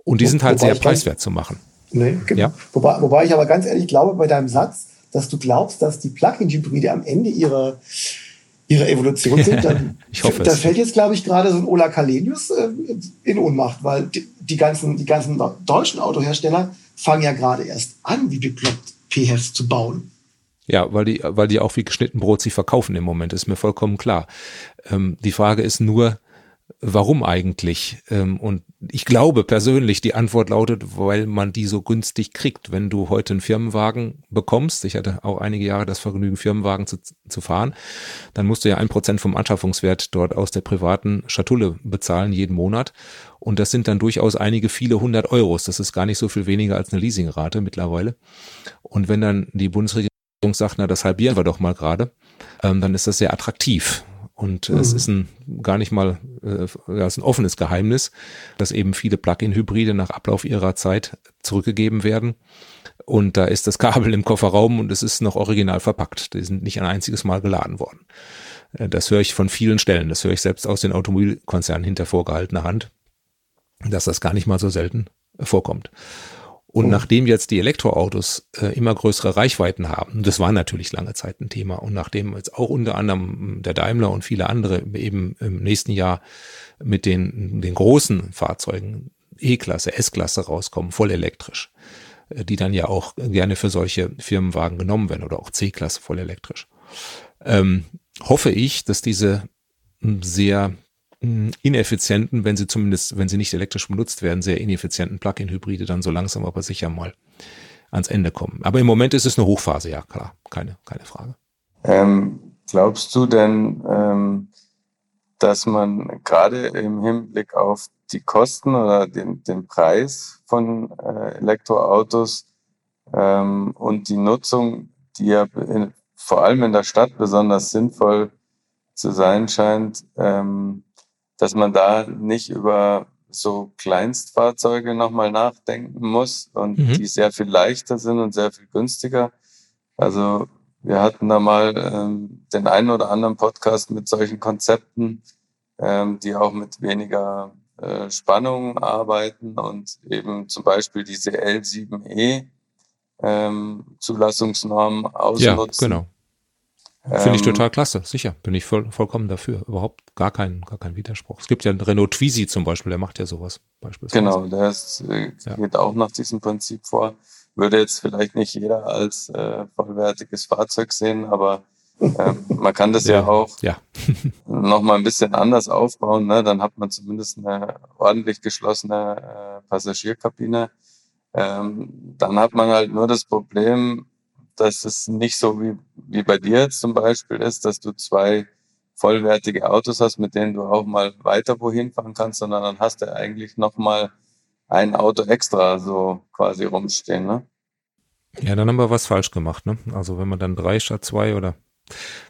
Und die sind halt sehr preiswert zu machen. Nee, genau. Ja. Wobei, wobei ich aber ganz ehrlich glaube bei deinem Satz, dass du glaubst, dass die Plug-in-Hybride am Ende ihrer, ihrer Evolution sind, dann ich hoffe da fällt jetzt, glaube ich, gerade so ein Ola Kalenius äh, in Ohnmacht, weil die, die, ganzen, die ganzen deutschen Autohersteller fangen ja gerade erst an, wie bekloppt PHEVs zu bauen. Ja, weil die, weil die auch wie geschnitten Brot sich verkaufen im Moment, ist mir vollkommen klar. Ähm, die Frage ist nur, warum eigentlich? Ähm, und ich glaube persönlich, die Antwort lautet, weil man die so günstig kriegt. Wenn du heute einen Firmenwagen bekommst, ich hatte auch einige Jahre das Vergnügen, Firmenwagen zu, zu fahren, dann musst du ja ein Prozent vom Anschaffungswert dort aus der privaten Schatulle bezahlen jeden Monat. Und das sind dann durchaus einige viele hundert Euros. Das ist gar nicht so viel weniger als eine Leasingrate mittlerweile. Und wenn dann die Bundesregierung sagt, na, das halbieren wir doch mal gerade, ähm, dann ist das sehr attraktiv. Und mhm. es ist ein gar nicht mal, äh, ja, ist ein offenes Geheimnis, dass eben viele Plug-in-Hybride nach Ablauf ihrer Zeit zurückgegeben werden. Und da ist das Kabel im Kofferraum und es ist noch original verpackt. Die sind nicht ein einziges Mal geladen worden. Äh, das höre ich von vielen Stellen. Das höre ich selbst aus den Automobilkonzernen hinter vorgehaltener Hand, dass das gar nicht mal so selten vorkommt. Und oh. nachdem jetzt die Elektroautos äh, immer größere Reichweiten haben, das war natürlich lange Zeit ein Thema, und nachdem jetzt auch unter anderem der Daimler und viele andere eben im nächsten Jahr mit den, den großen Fahrzeugen E-Klasse, S-Klasse rauskommen, voll elektrisch, äh, die dann ja auch gerne für solche Firmenwagen genommen werden oder auch C-Klasse voll elektrisch, ähm, hoffe ich, dass diese hm, sehr ineffizienten, wenn sie zumindest, wenn sie nicht elektrisch benutzt werden, sehr ineffizienten Plug-in-Hybride dann so langsam aber sicher mal ans Ende kommen. Aber im Moment ist es eine Hochphase, ja klar, keine, keine Frage. Ähm, glaubst du denn, ähm, dass man gerade im Hinblick auf die Kosten oder den, den Preis von äh, Elektroautos ähm, und die Nutzung, die ja in, vor allem in der Stadt besonders sinnvoll zu sein scheint, ähm, dass man da nicht über so Kleinstfahrzeuge nochmal nachdenken muss und mhm. die sehr viel leichter sind und sehr viel günstiger. Also wir hatten da mal ähm, den einen oder anderen Podcast mit solchen Konzepten, ähm, die auch mit weniger äh, Spannung arbeiten und eben zum Beispiel diese L7E ähm, Zulassungsnorm ausnutzen. Ja, genau. Finde ich ähm, total klasse, sicher, bin ich voll, vollkommen dafür. Überhaupt gar kein, gar kein Widerspruch. Es gibt ja einen Renault Twizy zum Beispiel, der macht ja sowas beispielsweise. Genau, der ist, äh, ja. geht auch nach diesem Prinzip vor. Würde jetzt vielleicht nicht jeder als äh, vollwertiges Fahrzeug sehen, aber ähm, man kann das ja, ja auch ja. noch mal ein bisschen anders aufbauen. Ne? Dann hat man zumindest eine ordentlich geschlossene äh, Passagierkabine. Ähm, dann hat man halt nur das Problem, dass es nicht so wie, wie bei dir jetzt zum Beispiel ist, dass du zwei vollwertige Autos hast, mit denen du auch mal weiter wohin fahren kannst, sondern dann hast du eigentlich noch mal ein Auto extra so quasi rumstehen. Ne? Ja, dann haben wir was falsch gemacht. Ne? Also wenn man dann drei statt zwei oder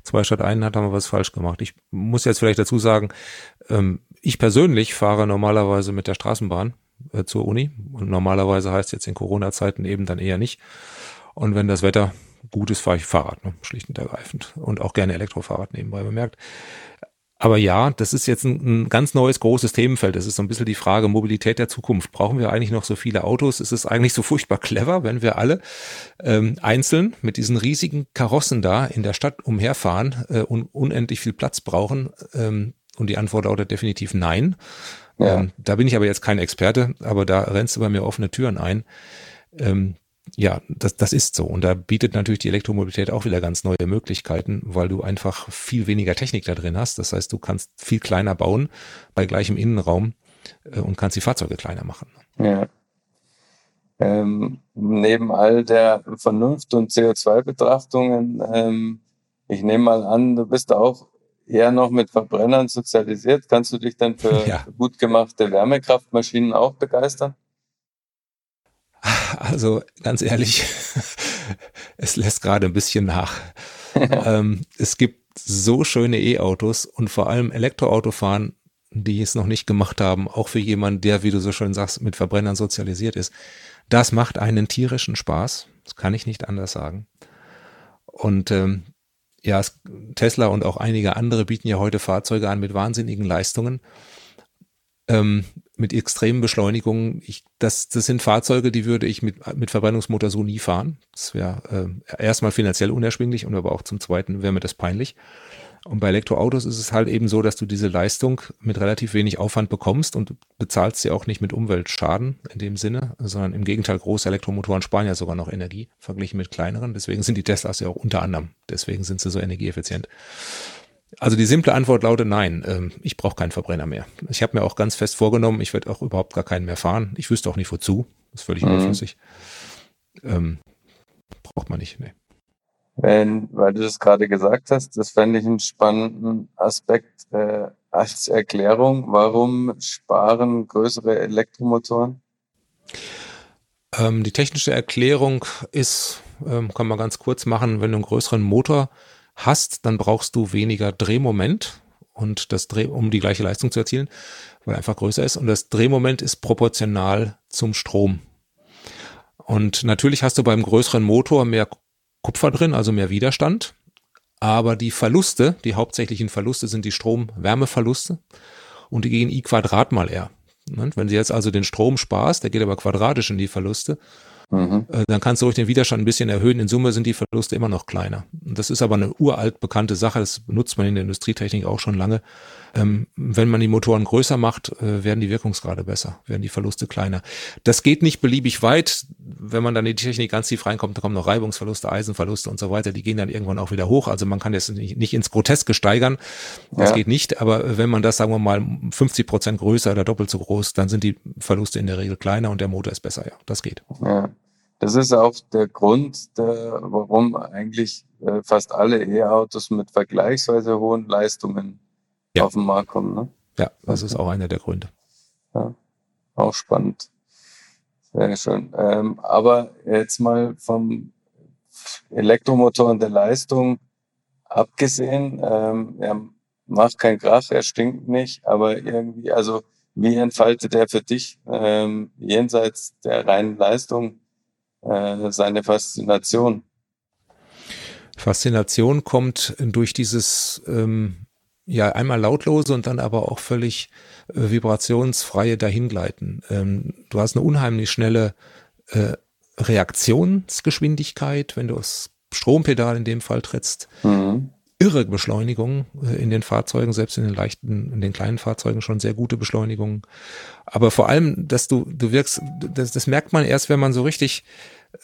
zwei statt einen hat, haben wir was falsch gemacht. Ich muss jetzt vielleicht dazu sagen, ähm, ich persönlich fahre normalerweise mit der Straßenbahn äh, zur Uni und normalerweise heißt jetzt in Corona-Zeiten eben dann eher nicht. Und wenn das Wetter gut ist, fahre ich Fahrrad, ne? schlicht und ergreifend. Und auch gerne Elektrofahrrad nebenbei bemerkt. Aber ja, das ist jetzt ein, ein, ganz neues, großes Themenfeld. Das ist so ein bisschen die Frage Mobilität der Zukunft. Brauchen wir eigentlich noch so viele Autos? Ist es eigentlich so furchtbar clever, wenn wir alle ähm, einzeln mit diesen riesigen Karossen da in der Stadt umherfahren äh, und unendlich viel Platz brauchen? Ähm, und die Antwort lautet definitiv nein. Ja. Ähm, da bin ich aber jetzt kein Experte, aber da rennst du bei mir offene Türen ein. Ähm, ja, das, das ist so. Und da bietet natürlich die Elektromobilität auch wieder ganz neue Möglichkeiten, weil du einfach viel weniger Technik da drin hast. Das heißt, du kannst viel kleiner bauen bei gleichem Innenraum äh, und kannst die Fahrzeuge kleiner machen. Ja. Ähm, neben all der Vernunft und CO2-Betrachtungen, ähm, ich nehme mal an, du bist auch eher noch mit Verbrennern sozialisiert. Kannst du dich dann für ja. gut gemachte Wärmekraftmaschinen auch begeistern? Also ganz ehrlich, es lässt gerade ein bisschen nach. ähm, es gibt so schöne E-Autos und vor allem Elektroautofahren, die es noch nicht gemacht haben, auch für jemanden, der, wie du so schön sagst, mit Verbrennern sozialisiert ist. Das macht einen tierischen Spaß. Das kann ich nicht anders sagen. Und ähm, ja, Tesla und auch einige andere bieten ja heute Fahrzeuge an mit wahnsinnigen Leistungen ähm, mit extremen Beschleunigungen. Ich, das, das sind Fahrzeuge, die würde ich mit, mit Verbrennungsmotor so nie fahren. Das wäre äh, erstmal finanziell unerschwinglich und aber auch zum Zweiten wäre mir das peinlich. Und bei Elektroautos ist es halt eben so, dass du diese Leistung mit relativ wenig Aufwand bekommst und bezahlst sie auch nicht mit Umweltschaden in dem Sinne, sondern im Gegenteil, große Elektromotoren sparen ja sogar noch Energie verglichen mit kleineren. Deswegen sind die Teslas ja auch unter anderem, deswegen sind sie so energieeffizient. Also die simple Antwort lautet nein, ähm, ich brauche keinen Verbrenner mehr. Ich habe mir auch ganz fest vorgenommen, ich werde auch überhaupt gar keinen mehr fahren. Ich wüsste auch nicht wozu. Das ist völlig mhm. überflüssig. Ähm, braucht man nicht, nee. Wenn, weil du das gerade gesagt hast, das fände ich einen spannenden Aspekt äh, als Erklärung. Warum sparen größere Elektromotoren? Ähm, die technische Erklärung ist, ähm, kann man ganz kurz machen, wenn du einen größeren Motor hast, dann brauchst du weniger Drehmoment und das Dreh, um die gleiche Leistung zu erzielen, weil er einfach größer ist. Und das Drehmoment ist proportional zum Strom. Und natürlich hast du beim größeren Motor mehr Kupfer drin, also mehr Widerstand. Aber die Verluste, die hauptsächlichen Verluste sind die Strom-Wärmeverluste und die gehen I Quadrat mal R. Wenn du jetzt also den Strom sparst, der geht aber quadratisch in die Verluste, Mhm. Äh, dann kannst du durch den Widerstand ein bisschen erhöhen. In Summe sind die Verluste immer noch kleiner. Das ist aber eine uralt bekannte Sache. Das benutzt man in der Industrietechnik auch schon lange. Ähm, wenn man die Motoren größer macht, äh, werden die Wirkungsgrade besser, werden die Verluste kleiner. Das geht nicht beliebig weit. Wenn man dann in die Technik ganz tief reinkommt, dann kommen noch Reibungsverluste, Eisenverluste und so weiter. Die gehen dann irgendwann auch wieder hoch. Also man kann jetzt nicht, nicht ins Groteske steigern. Das ja. geht nicht. Aber wenn man das, sagen wir mal, 50 Prozent größer oder doppelt so groß, dann sind die Verluste in der Regel kleiner und der Motor ist besser. Ja, das geht. Ja. Das ist auch der Grund, der, warum eigentlich äh, fast alle E-Autos mit vergleichsweise hohen Leistungen ja. auf den Markt kommen. Ne? Ja, das ist auch einer der Gründe. Ja, auch spannend. Sehr schön. Ähm, aber jetzt mal vom Elektromotor und der Leistung abgesehen, ähm, er macht keinen Krach, er stinkt nicht, aber irgendwie, also wie entfaltet er für dich ähm, jenseits der reinen Leistung äh, seine Faszination? Faszination kommt durch dieses ähm, ja einmal lautlose und dann aber auch völlig äh, vibrationsfreie Dahingleiten. Ähm, du hast eine unheimlich schnelle äh, Reaktionsgeschwindigkeit, wenn du das Strompedal in dem Fall trittst. Mhm. Irre Beschleunigung äh, in den Fahrzeugen, selbst in den leichten, in den kleinen Fahrzeugen schon sehr gute Beschleunigung. Aber vor allem, dass du, du wirkst, das, das merkt man erst, wenn man so richtig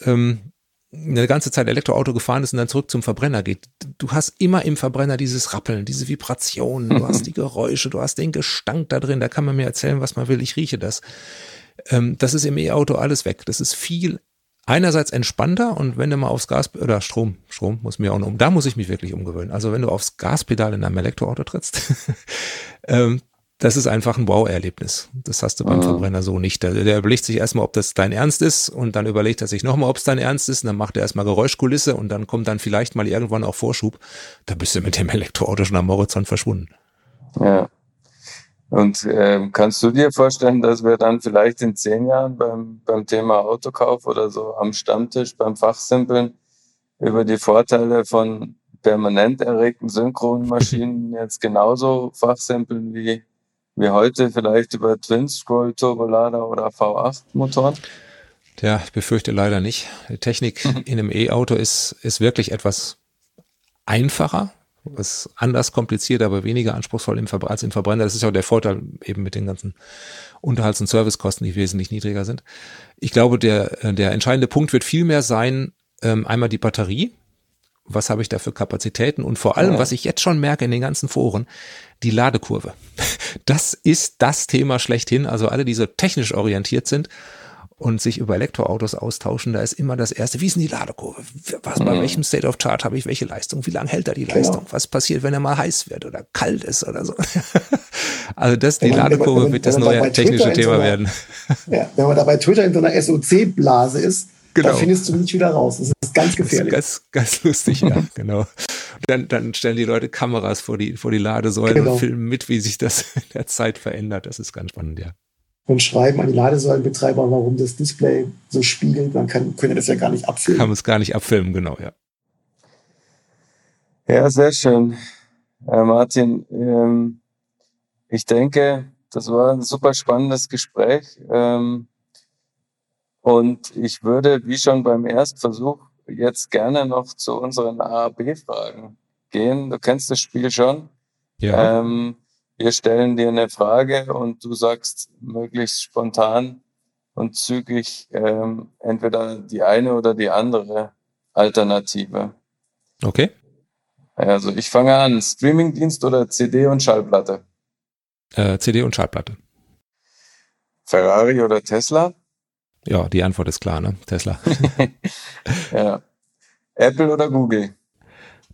ähm, eine ganze Zeit Elektroauto gefahren ist und dann zurück zum Verbrenner geht. Du hast immer im Verbrenner dieses Rappeln, diese Vibrationen, du hast die Geräusche, du hast den Gestank da drin, da kann man mir erzählen, was man will, ich rieche das. Ähm, das ist im E-Auto alles weg. Das ist viel einerseits entspannter und wenn du mal aufs Gas oder Strom, Strom muss mir auch noch um, da muss ich mich wirklich umgewöhnen. Also wenn du aufs Gaspedal in einem Elektroauto trittst, ähm, das ist einfach ein Wow-Erlebnis. Das hast du beim mhm. Verbrenner so nicht. Der, der überlegt sich erstmal, ob das dein Ernst ist und dann überlegt er sich nochmal, ob es dein Ernst ist und dann macht er erstmal Geräuschkulisse und dann kommt dann vielleicht mal irgendwann auch Vorschub. Da bist du mit dem Elektroauto schon am Horizont verschwunden. Ja. Und ähm, kannst du dir vorstellen, dass wir dann vielleicht in zehn Jahren beim, beim Thema Autokauf oder so am Stammtisch beim Fachsimpeln über die Vorteile von permanent erregten Synchronmaschinen jetzt genauso fachsimpeln wie wie heute vielleicht über Twin-Scroll Turbolader oder V8 Motoren? Tja, ich befürchte leider nicht. Die Technik in einem E-Auto ist, ist wirklich etwas einfacher, ist anders kompliziert, aber weniger anspruchsvoll im als im Verbrenner. Das ist ja auch der Vorteil eben mit den ganzen Unterhalts- und Servicekosten, die wesentlich niedriger sind. Ich glaube, der, der entscheidende Punkt wird vielmehr sein, ähm, einmal die Batterie, was habe ich da für Kapazitäten und vor allem, was ich jetzt schon merke in den ganzen Foren, die Ladekurve. Das ist das Thema schlechthin. Also alle, die so technisch orientiert sind und sich über Elektroautos austauschen, da ist immer das erste, wie ist denn die Ladekurve? Was, bei mhm. welchem State of Chart habe ich welche Leistung? Wie lange hält da die genau. Leistung? Was passiert, wenn er mal heiß wird oder kalt ist oder so? also das, die Ladekurve man, wird das neue technische Thema so einer, werden. Ja, wenn man da bei Twitter in so einer SOC-Blase ist, Genau. Da findest du nicht wieder raus. Das ist ganz gefährlich. Das ist ganz, ganz lustig, ja, genau. Dann, dann stellen die Leute Kameras vor die, vor die Ladesäulen genau. und filmen mit, wie sich das in der Zeit verändert. Das ist ganz spannend, ja. Und schreiben an die Ladesäulenbetreiber, warum das Display so spiegelt. Man kann, könnte das ja gar nicht abfilmen. Kann man es gar nicht abfilmen, genau, ja. Ja, sehr schön. Äh, Martin, ähm, ich denke, das war ein super spannendes Gespräch. Ähm, und ich würde, wie schon beim Erstversuch, jetzt gerne noch zu unseren A-B-Fragen gehen. Du kennst das Spiel schon. Ja. Ähm, wir stellen dir eine Frage und du sagst möglichst spontan und zügig ähm, entweder die eine oder die andere Alternative. Okay. Also ich fange an. Streamingdienst oder CD und Schallplatte? Äh, CD und Schallplatte. Ferrari oder Tesla? Ja, die Antwort ist klar, ne? Tesla. ja. Apple oder Google?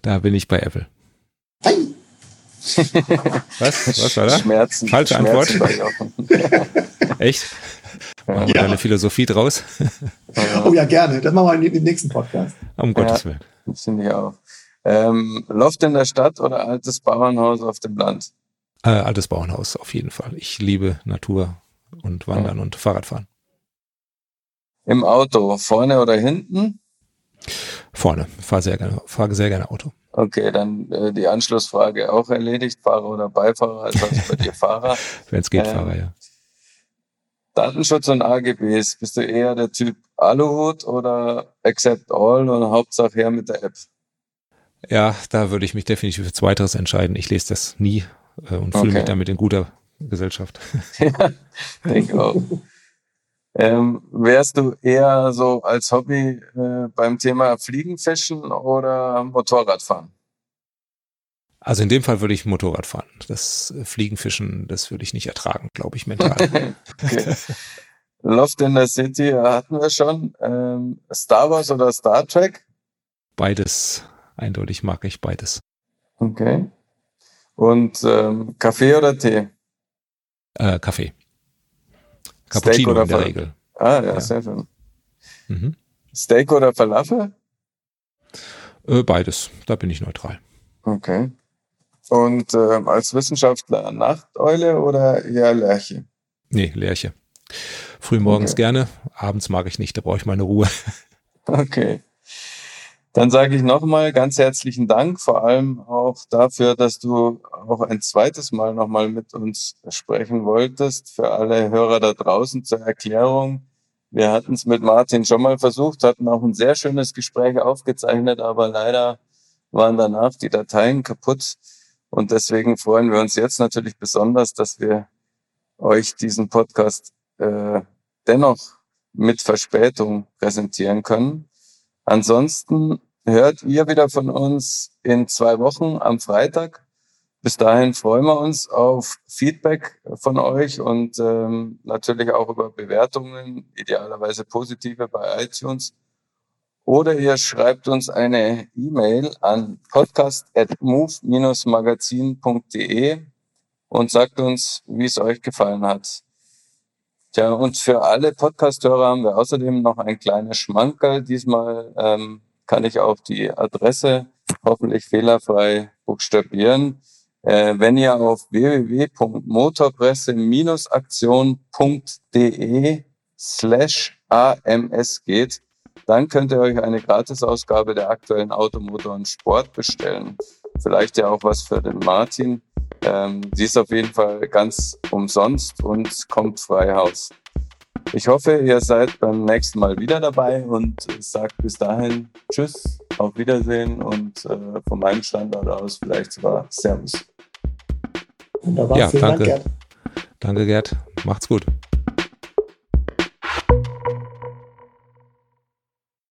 Da bin ich bei Apple. Was? Was war da? Schmerzen. Falsche Schmerzen Antwort. Echt? Machen wir ja. eine Philosophie draus? oh ja, gerne. Das machen wir im nächsten Podcast. Um ja, Gottes Willen. Das finde ich auch. Ähm, Loft in der Stadt oder altes Bauernhaus auf dem Land? Äh, altes Bauernhaus, auf jeden Fall. Ich liebe Natur und Wandern ja. und Fahrradfahren. Im Auto, vorne oder hinten? Vorne. Fahre sehr gerne, fahre sehr gerne Auto. Okay, dann äh, die Anschlussfrage auch erledigt. Fahrer oder Beifahrer, also bei dir Fahrer. Wenn es geht, ähm, Fahrer, ja. Datenschutz und AGBs. Bist du eher der Typ Aluhut oder Accept All und Hauptsache her mit der App? Ja, da würde ich mich definitiv für Zweiteres entscheiden. Ich lese das nie äh, und fühle okay. mich damit in guter Gesellschaft. ja, denke auch. Ähm, wärst du eher so als Hobby äh, beim Thema Fliegenfischen oder Motorradfahren? Also in dem Fall würde ich Motorrad fahren. Das äh, Fliegenfischen, das würde ich nicht ertragen, glaube ich, mental. okay. Loft in the City hatten wir schon. Ähm, Star Wars oder Star Trek? Beides. Eindeutig mag ich beides. Okay. Und ähm, Kaffee oder Tee? Äh, Kaffee. Cappuccino in der Regel. Ah, ja, ja. sehr schön. Mhm. Steak oder Falafel? Äh, beides. Da bin ich neutral. Okay. Und äh, als Wissenschaftler Nachteule oder eher Lerche? Nee, Lerche. Frühmorgens okay. gerne, abends mag ich nicht, da brauche ich meine Ruhe. Okay. Dann sage ich nochmal ganz herzlichen Dank, vor allem auch dafür, dass du auch ein zweites Mal nochmal mit uns sprechen wolltest. Für alle Hörer da draußen zur Erklärung. Wir hatten es mit Martin schon mal versucht, hatten auch ein sehr schönes Gespräch aufgezeichnet, aber leider waren danach die Dateien kaputt. Und deswegen freuen wir uns jetzt natürlich besonders, dass wir euch diesen Podcast äh, dennoch mit Verspätung präsentieren können. Ansonsten hört ihr wieder von uns in zwei Wochen am Freitag. Bis dahin freuen wir uns auf Feedback von euch und ähm, natürlich auch über Bewertungen, idealerweise positive bei iTunes. Oder ihr schreibt uns eine E-Mail an podcast.move-magazin.de und sagt uns, wie es euch gefallen hat. Tja, und für alle Podcast-Hörer haben wir außerdem noch ein kleines Schmankerl. Diesmal ähm, kann ich auch die Adresse hoffentlich fehlerfrei buchstabieren. Äh, wenn ihr auf www.motorpresse-aktion.de slash AMS geht, dann könnt ihr euch eine Gratisausgabe der aktuellen Automotor und Sport bestellen. Vielleicht ja auch was für den Martin. Ähm, sie ist auf jeden Fall ganz umsonst und kommt frei Haus. Ich hoffe, ihr seid beim nächsten Mal wieder dabei und sagt bis dahin Tschüss, auf Wiedersehen und äh, von meinem Standort aus vielleicht sogar Servus. Wunderbar, ja, vielen danke. Dank, Gerd. Danke, Gerd. Macht's gut.